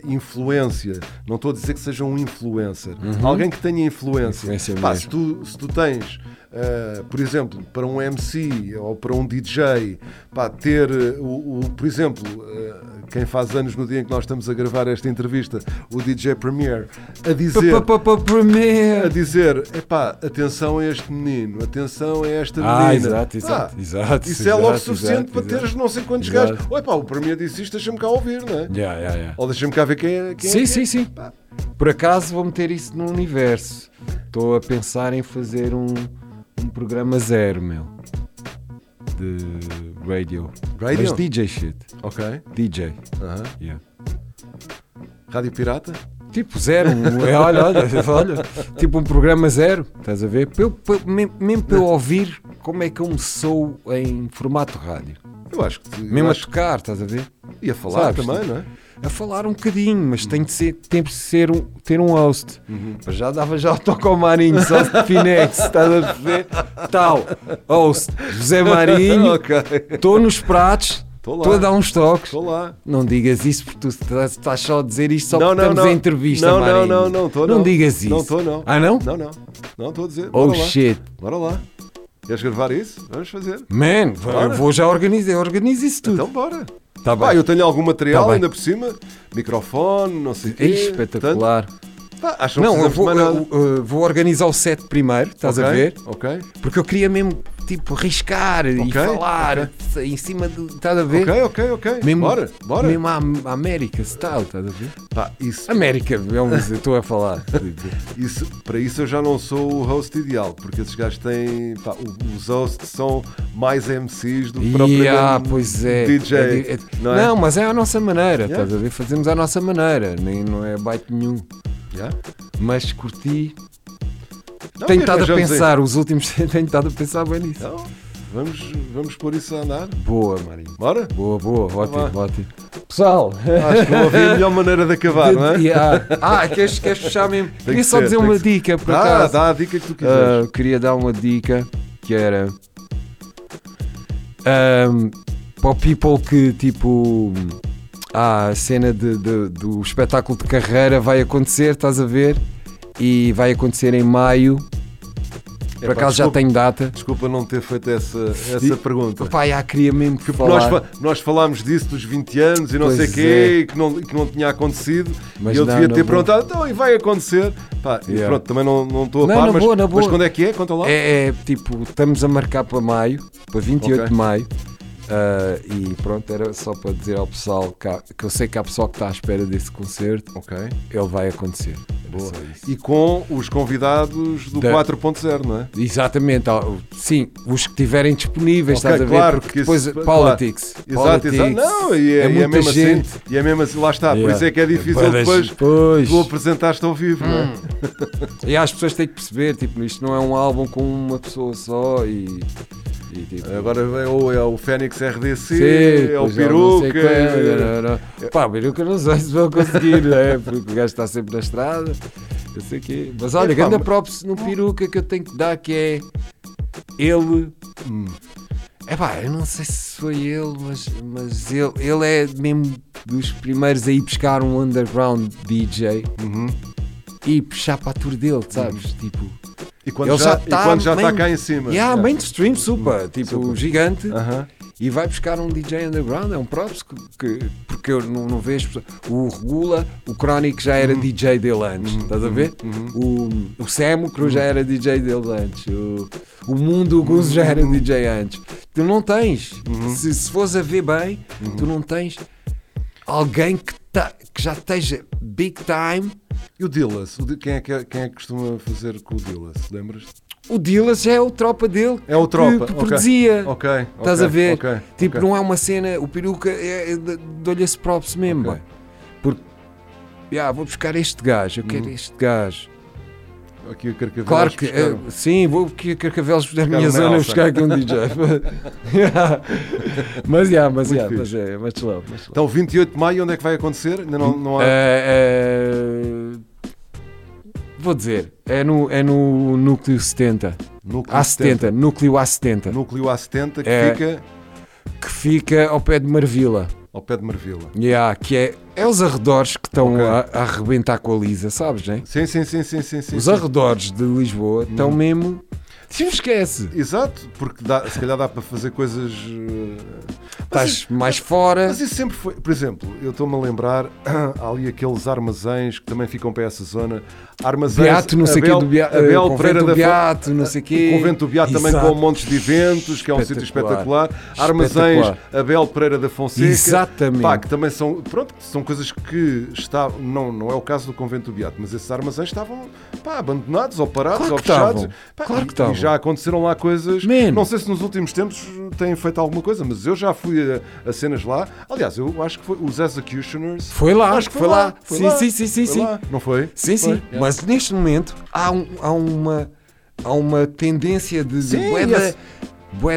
influência, não estou a dizer que seja um influencer, alguém que tenha influência, Uhum. Influência pá, se, tu, se tu tens, uh, por exemplo, para um MC ou para um DJ, pá, ter, uh, o, o- por exemplo, uh, quem faz anos no dia em que nós estamos a gravar esta entrevista, o DJ Premier, a dizer. Primeiro. A dizer, epá, atenção a este menino, atenção a esta Ah, menina. exato, exato, Pá, exato, Isso é logo exato, suficiente exato, para exato. teres não sei quantos Exato. gajos. Oi, pá, o Premier disse isto, deixa-me cá ouvir, não é? Yeah, yeah, yeah. Ou deixa-me cá ver quem é. Quem é Sim, é. sim, sim. Por acaso vou meter isso no universo. Estou a pensar em fazer um, um programa zero, meu. De radio. Radio? Mas DJ shit. Ok. DJ. Aham. Yeah. Rádio Pirata? Tipo zero. é, olha, olha, olha. Tipo um programa zero. Estás a ver? Para eu- para- mesmo, para eu ouvir como é que eu me sou em formato rádio. Eu acho que. Mesmo a tocar, estás a ver? que ia falar Sabes, também, tipo, não é? A falar um bocadinho, mas tem de ser, tem de ser um, ter um host. Uhum. Já dava já o toque ao Marinho, só de Finex, estás a ver? Tal, host, José Marinho, estou nos pratos, Estou lá. a dar uns toques. Estou lá. Não digas isso porque tu estás, só a dizer isto só Não, porque não, estamos não. em entrevista, Não, não, Marinho. não, não, estou Não não. digas isso. Não estou, não. Ah, não? Não, não. Não estou a dizer. Oh Bora lá. shit. Bora lá. Queres gravar isso? Vamos fazer. Man, Bora. eu vou já organizar, organizo isso tudo. Então bora. Tá bem. Pá, eu tenho algum material Tá ainda por cima. Microfone, não sei o quê. Espetacular. Tanto. Pá, acho que Não, eu precisamos vou, de mais nada. eu, uh, vou organizar o set primeiro, estás a Ok, ver? Ok. Porque eu queria mesmo, tipo, riscar e Ok, falar em cima do. Estás a ver? Ok, ok, ok. Mesmo, bora, bora. Mesmo à, à América style, estás a ver? Pá, isso, América, é eu estou a falar. isso, para isso eu já não sou o host ideal, porque esses gajos têm. Pá, os hosts são mais MCs do que propriamente Yeah, pois é. DJ. É di- é- não não, é? mas é à nossa maneira, Yeah. estás a ver? Fazemos à nossa maneira, nem, não é bite nenhum. Yeah? Mas curti. Não, tenho e estado a pensar, os últimos tenho estado a pensar bem nisso. Então, vamos, vamos pôr isso a andar. Boa, Marinho. Bora? Boa, boa, ótimo, vá. ótimo. Pessoal, Acho que não havia a melhor maneira de acabar, não é? Yeah. Ah, queres, queres fechar mesmo? Queria que só ser, dizer tem uma dica, por acaso. dá a dica que tu quiseres. Ah, queria dar uma dica que era ahm, para o people que tipo ah, a cena de- de- do espetáculo de carreira vai acontecer, estás a ver? E vai acontecer em maio. Por Epá, acaso já desculpa- tenho data. Desculpa não ter feito essa, essa E- pergunta. Pá, já queria mesmo que Nós, falar. fa- nós falámos disso dos 20 anos e não Pois sei o quê, é. que não, que não tinha acontecido. Mas e eu não, devia na ter boa. perguntado, então, e vai acontecer. Pá, e Yeah. pronto, também não não estou a Não, par, mas, boa, mas quando é que é? Conta lá. É, é, tipo, estamos a marcar para maio, para 28 Ok. de maio. Ah, e pronto, era só para dizer ao pessoal que, há- que eu sei que há pessoal que está à espera desse concerto. Ok. Ele vai acontecer. Boa. E com os convidados do Da- 4.0, não é? Exatamente, sim, os que estiverem disponíveis, Ok, estás a ver? claro, porque depois isso- politics, Exato, exato. politics, Não, e é, é e muita mesmo gente. assim. E é mesmo assim, lá está. Por Yeah. isso é que é difícil das- depois Pois. tu apresentaste ao vivo, não é? E as pessoas têm que perceber, tipo, isto não é um álbum com uma pessoa só e, tipo, Agora é o, é o Fênix RDC, Sim, é o Peruca. é, não, não. Pá, o peruca não sei se vou conseguir, né? Porque o gajo está sempre na estrada. Eu sei que. Mas olha, Epá, grande props no peruca que eu tenho que dar que é ele. Hum. É pá, eu não sei se foi ele, mas, mas ele, ele é mesmo dos primeiros a ir buscar um underground DJ Uhum. e puxar para a tour dele, sabes? Tipo, E quando ele já, já e tá quando já está main- cá em cima. Yeah, Yeah. mainstream, super, tipo, Super. gigante Aham. e vai buscar um DJ underground, é um props que, que- porque eu não, não vejo o Regula, o Chronic já Uhum. era DJ dele antes, estás a ver? O, o Uhum. já era DJ dele antes, o, o Mundo o Guzo já Uhum. era DJ antes. Tu não tens, se, se fores a ver bem, Uhum. tu não tens alguém que, tá, que já esteja big time. E o Dillas? Quem é, que, quem é que costuma fazer com o Dillas? Lembras? O Dillas é o tropa dele. É o tropa, que, que produzia. Ok. Estás ok, a ver? ok, tipo, não é uma cena. O peruca é, é de- dou-lhe esse props mesmo. Porque, yeah, vou buscar este gajo, eu Uhum. quero este gajo. Aqui o Carcavelos Claro que, buscaram. eh, sim, vou a Carcavelos da minha na zona buscar aqui um DJ. Yeah. mas, yeah, mas, Muito yeah, mas é, mas slow, mas slow. Então, 28 de maio, onde é que vai acontecer? Ainda não, não há. Eh, eh, vou dizer, é no, é no núcleo 70. Núcleo A70, núcleo A70, Núcleo A70 que É. fica que fica ao pé de Marvila. Ao pé de Marvila. Yeah, que é, é os arredores que estão Ok. a, a arrebentar com a Lisa, sabes, né? Sim, sim, sim, sim, sim. sim, Os sim. arredores de Lisboa estão Hum. mesmo. Tipo, esquece. Exato, porque dá- se calhar dá para fazer coisas. eh, Estás isso- mais fora. Mas isso sempre foi. Por exemplo, eu estou-me a lembrar, há ali aqueles armazéns que também ficam para essa zona. Armazéns. Beato, não sei o quê, do Bea- Abel eh, Convento Pereira do Beato, não sei o quê. O Convento do Beato também com montes de eventos, que é um sítio espetacular. Armazéns. Abel Pereira da Fonseca. Exatamente. Pá, que também são. Pronto, são coisas que está. Não, não é o caso do Convento do Beato, mas esses armazéns estavam pá, abandonados ou parados Claro ou fechados. estavam. Pá, Claro que estavam. Já aconteceram lá coisas. Man. Não sei se nos últimos tempos têm feito alguma coisa, mas eu já fui a, a cenas lá. Aliás, eu acho que foi os Executioners. Foi lá, Acho que foi lá. foi Sim, lá. sim, sim, sim, Foi sim. lá. Não foi? Sim, sim. Foi. Mas neste momento há, um- há uma, há uma tendência de, Sim, de-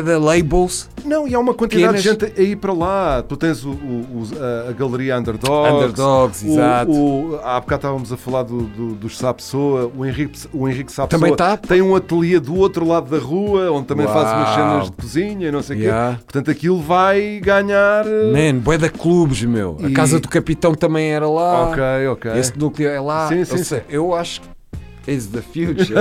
de labels. Não, e há uma quantidade Pequenas. de gente a ir para lá. Tu tens o, o- os- a, a galeria Underdogs. Underdogs, o, exato. O, há bocado estávamos a falar do, do, dos Sapessoa. O Henrique, o Henrique Sapessoa Também tá? tem um ateliê do outro lado da rua, onde também faz umas Uau. cenas de cozinha e não sei o Yeah. quê. Portanto, aquilo vai ganhar. eh, Man, de clubes, meu. A E- casa do capitão também era lá. Ok, ok. Esse núcleo é lá. Sim, sim, seja, Eu acho que is the future.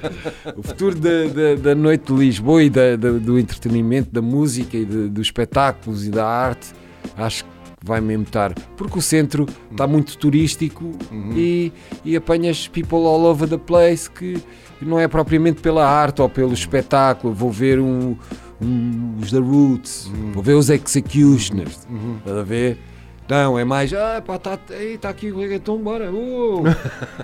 o futuro da, da, da noite de Lisboa e da, da- do entretenimento, da música e de- dos espetáculos e da arte, acho que vai mesmo estar. Porque o centro está muito turístico Uhum. e, e apanhas people all over the place que não é propriamente pela arte ou pelo espetáculo. Vou ver um, um- os The Roots, Uhum. vou ver os Executioners. Estás a ver? Não, é mais, ah, pá, tá, está aqui o reggaeton, bora, uh,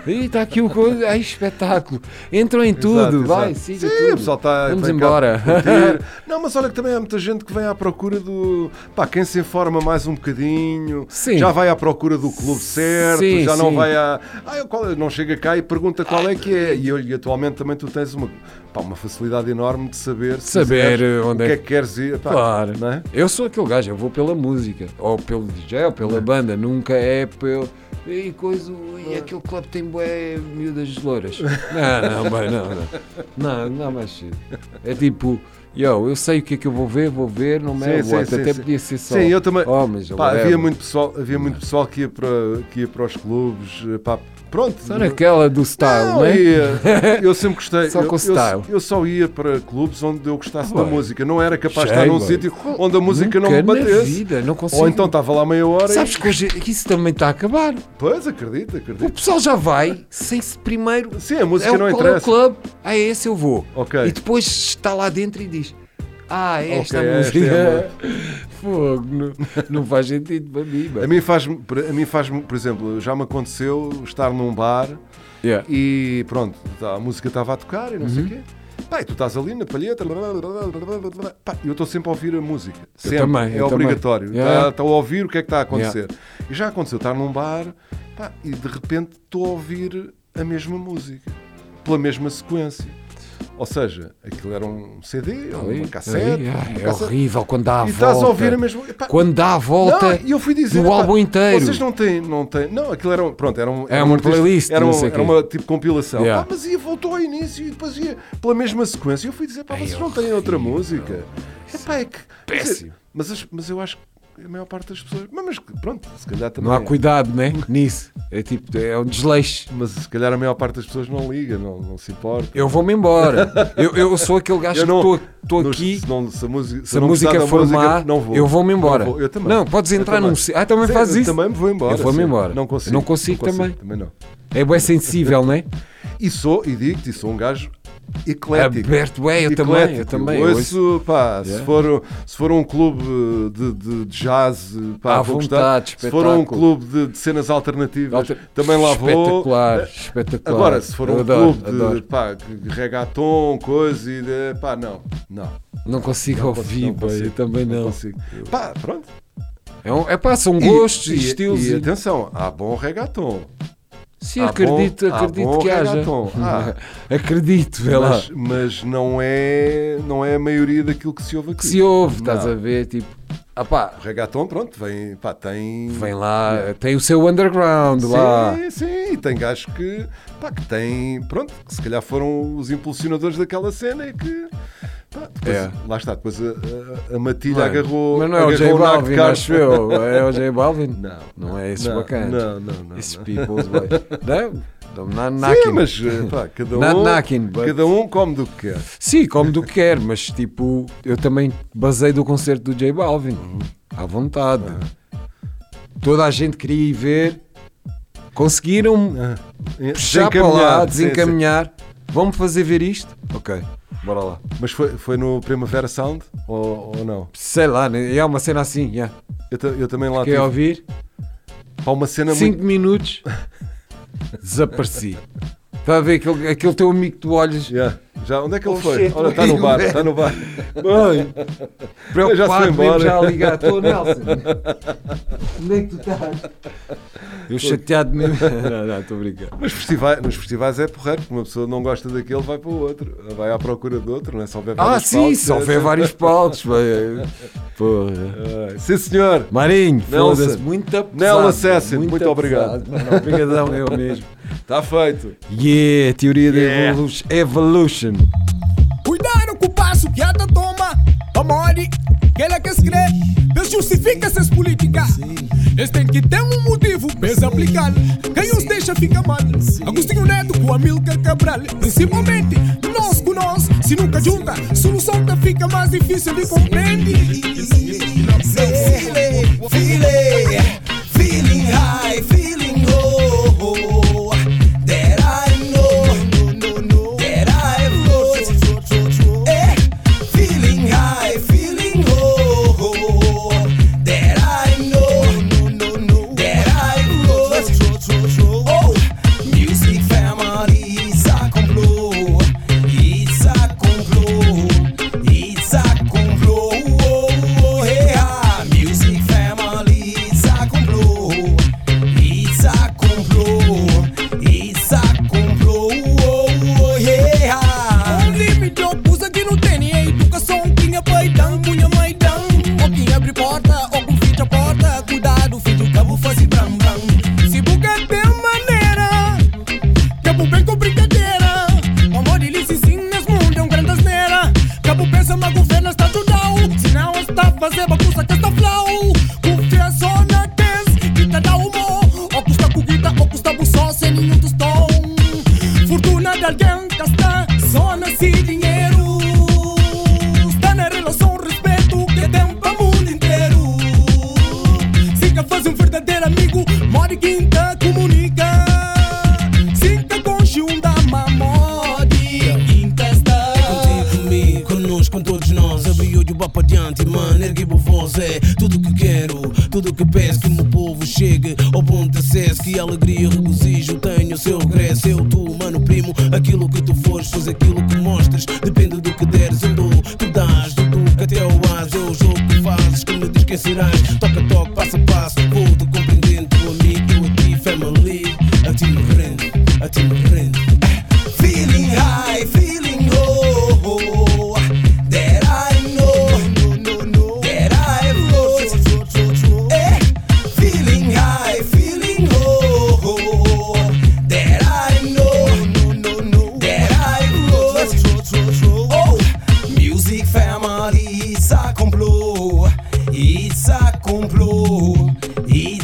aí está aqui o coisa, aí espetáculo, entram em tudo, Exato, vai, exato. siga Sim, tudo. o pessoal está. Vamos embora. Não, mas olha que também há muita gente que vem à procura do. Pá, quem se informa mais um bocadinho, Sim. já vai à procura do clube certo, Sim, já não sim. vai a. Ah, eu qual é? não chega cá e pergunta qual é que é. E, eu- e atualmente também tu tens uma, pá, uma facilidade enorme de saber, Saber quiseres, onde o é que é que- que queres ir. Pá, Claro. Não é? Eu sou aquele gajo, eu vou pela música, ou pelo DJ, ou pela banda, nunca é pelo. E coisa, e aquele clube tem bué miúdas loiras. Não, não, bem, não, não. Não, não mais cedo. É tipo, yo, eu sei o que é que eu vou ver, vou ver, não me é sim, sim, Até sim. podia ser só. Sim, eu também. homens, Pá, havia muito pessoal, havia muito pessoal que ia para, que ia para os clubes. Pá, pronto. Só naquela do style, Não, não é? ia. eu sempre gostei. Só eu, com eu- style. Eu, só ia para clubes onde eu gostasse da Bem, música. Não era capaz de estar num sítio onde a música não Nunca me na batesse. vida, não consigo. Ou então estava lá meia hora Sabes e. que hoje isso também está a acabar. Pois, acredito, O acredito. pessoal já vai sem se primeiro. Sim, a música é o, não qual é o interessa. clube? Ah, é esse eu vou. Ok. E depois está lá dentro e diz: Ah, esta Ok, a esta música. é Fogo, não, não faz sentido para mim. A mim faz a mim faz por exemplo, já me aconteceu estar num bar Yeah. e pronto, tá, a música estava a tocar e não Uhum. sei o quê. Pá, e tu estás ali na palheta, pá, e eu estou sempre a ouvir a música. Sempre. também, é eu também. obrigatório. Yeah. Tá- Estou a ouvir o que é que está a acontecer. E já aconteceu estar num bar pá, e de repente estou a ouvir a mesma música, pela mesma sequência. Ou seja, aquilo era um CD, ou uma cassete. ali, ah, uma é cassete. horrível quando dá a E volta. estás a ouvir a mesma. Epá, Quando dá a volta não, e eu fui dizer, do epá, álbum inteiro. Vocês não têm, não têm. Não, aquilo era, pronto, era um, É era uma um artista- playlist, era, um- era uma tipo compilação. Yeah. Pá, mas ia, voltou ao início e depois ia pela mesma sequência. Eu fui dizer, pá, Ei, vocês não têm outra música. Epá, é que. quer dizer, Péssimo. Mas, as- mas eu acho que a maior parte das pessoas. Mas, mas pronto, se calhar também. Não há cuidado, né? Nisso. É tipo, é um desleixo. Mas se calhar a maior parte das pessoas não liga, não, não se importa. Eu vou-me embora. Eu, eu sou aquele gajo não- que estou Não- aqui. Se, não, se a música, Se a eu não música formar, não vou. eu vou-me embora. Não, vou. Eu também. Não, podes entrar num. Ah, também Sim, isso. Também me vou embora. Eu vou-me embora. Não consigo. Não consigo também. Também não. É bem sensível, não é? E sou, e digo-te, e sou um gajo eclético. Aberto, é, eu também. Eu também. Ouço, pá, se, Yeah. for, se for um clube de, de, jazz, pá, À vontade, gostar. Se for um clube de, de cenas alternativas, Alter- também lá vou. Espetacular, espetacular. Agora, se for Eu um adoro, clube de, adoro. pá, de reggaeton, coisa e de, pá, não, não. Não consigo Não ouvir, não pá, eu consigo, também não. consigo. Pá, pronto. É, um, é pá, são E- gostos e, e, estilos. E, E, atenção, há bom reggaeton. Sim, há acredito, bom- há acredito bom que haja. reggaeton. Ah. acredito, vê lá. Mas, mas não, é, não é a maioria daquilo que se ouve aqui. Que se ouve, estás Não. a ver? Tipo, ah pá, O reggaeton, pronto, vem, pá, tem... vem lá, tem o seu underground lá. Sim, sim, e tem gajos que, pá, que têm, pronto, que se calhar foram os impulsionadores daquela cena e que, depois, É. lá está, depois a, a, matilha Mano, agarrou, Mas não é o J Balvin, acho eu. É o J Balvin? Não, Não é esses bacanas. Não, não, não. Esses não. boy. Não? Not Sim, mas eh, pá, cada, Not um, knocking, but- cada um come do que quer. Sim, como do que quer, mas tipo, eu também basei do concerto do J Balvin. À vontade. Toda a gente queria ir ver. Conseguiram puxar para lá, Desencaminhar, sim, sim. Vamos fazer ver isto? Ok, bora lá. Mas foi, foi no Primavera Sound ou, ou não? Sei lá, é uma cena assim. Yeah. Eu, ta- eu também lá Quer tive. ouvir? Há uma cena 5 muito. minutos, desapareci. Está a ver aquele, aquele teu amigo que tu olhas Yeah. Já, onde é que ele Oh, foi? shit, Olha, está no bar, está no bar. Já se foi preocupado mesmo embora. já a ligar. Estou, Nelson. Onde é que tu estás? Eu chateado mesmo. Não, não, estou a brincar. Mas festivais, nos festivais é porreiro, porque uma pessoa não gosta daquele, vai para o outro. Vai à procura do outro, não é? Se houver Ah, vários sim, palcos, se é- houver vários palcos. vai. Porra. Ah, Sim, senhor. Marinho, Nelson. foda-se, muito pesado. Nel Assassin, muito obrigado. Obrigadão, eu mesmo. Está feito. Yeah, teoria Yeah. da evolu- evolution. Cuidado com o passo que ela toma. Amore, que ela quer escrever. Deus justifica essas políticas. Eles têm que ter um motivo para aplicar. Quem os deixa fica mal. Agostinho Neto com Amilcar Cabral. Principalmente nós com nós. Se nunca junta, solução tá fica mais difícil de compreender. Feeling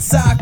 It's a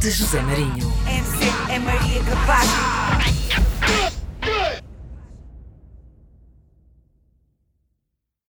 de José Marinho.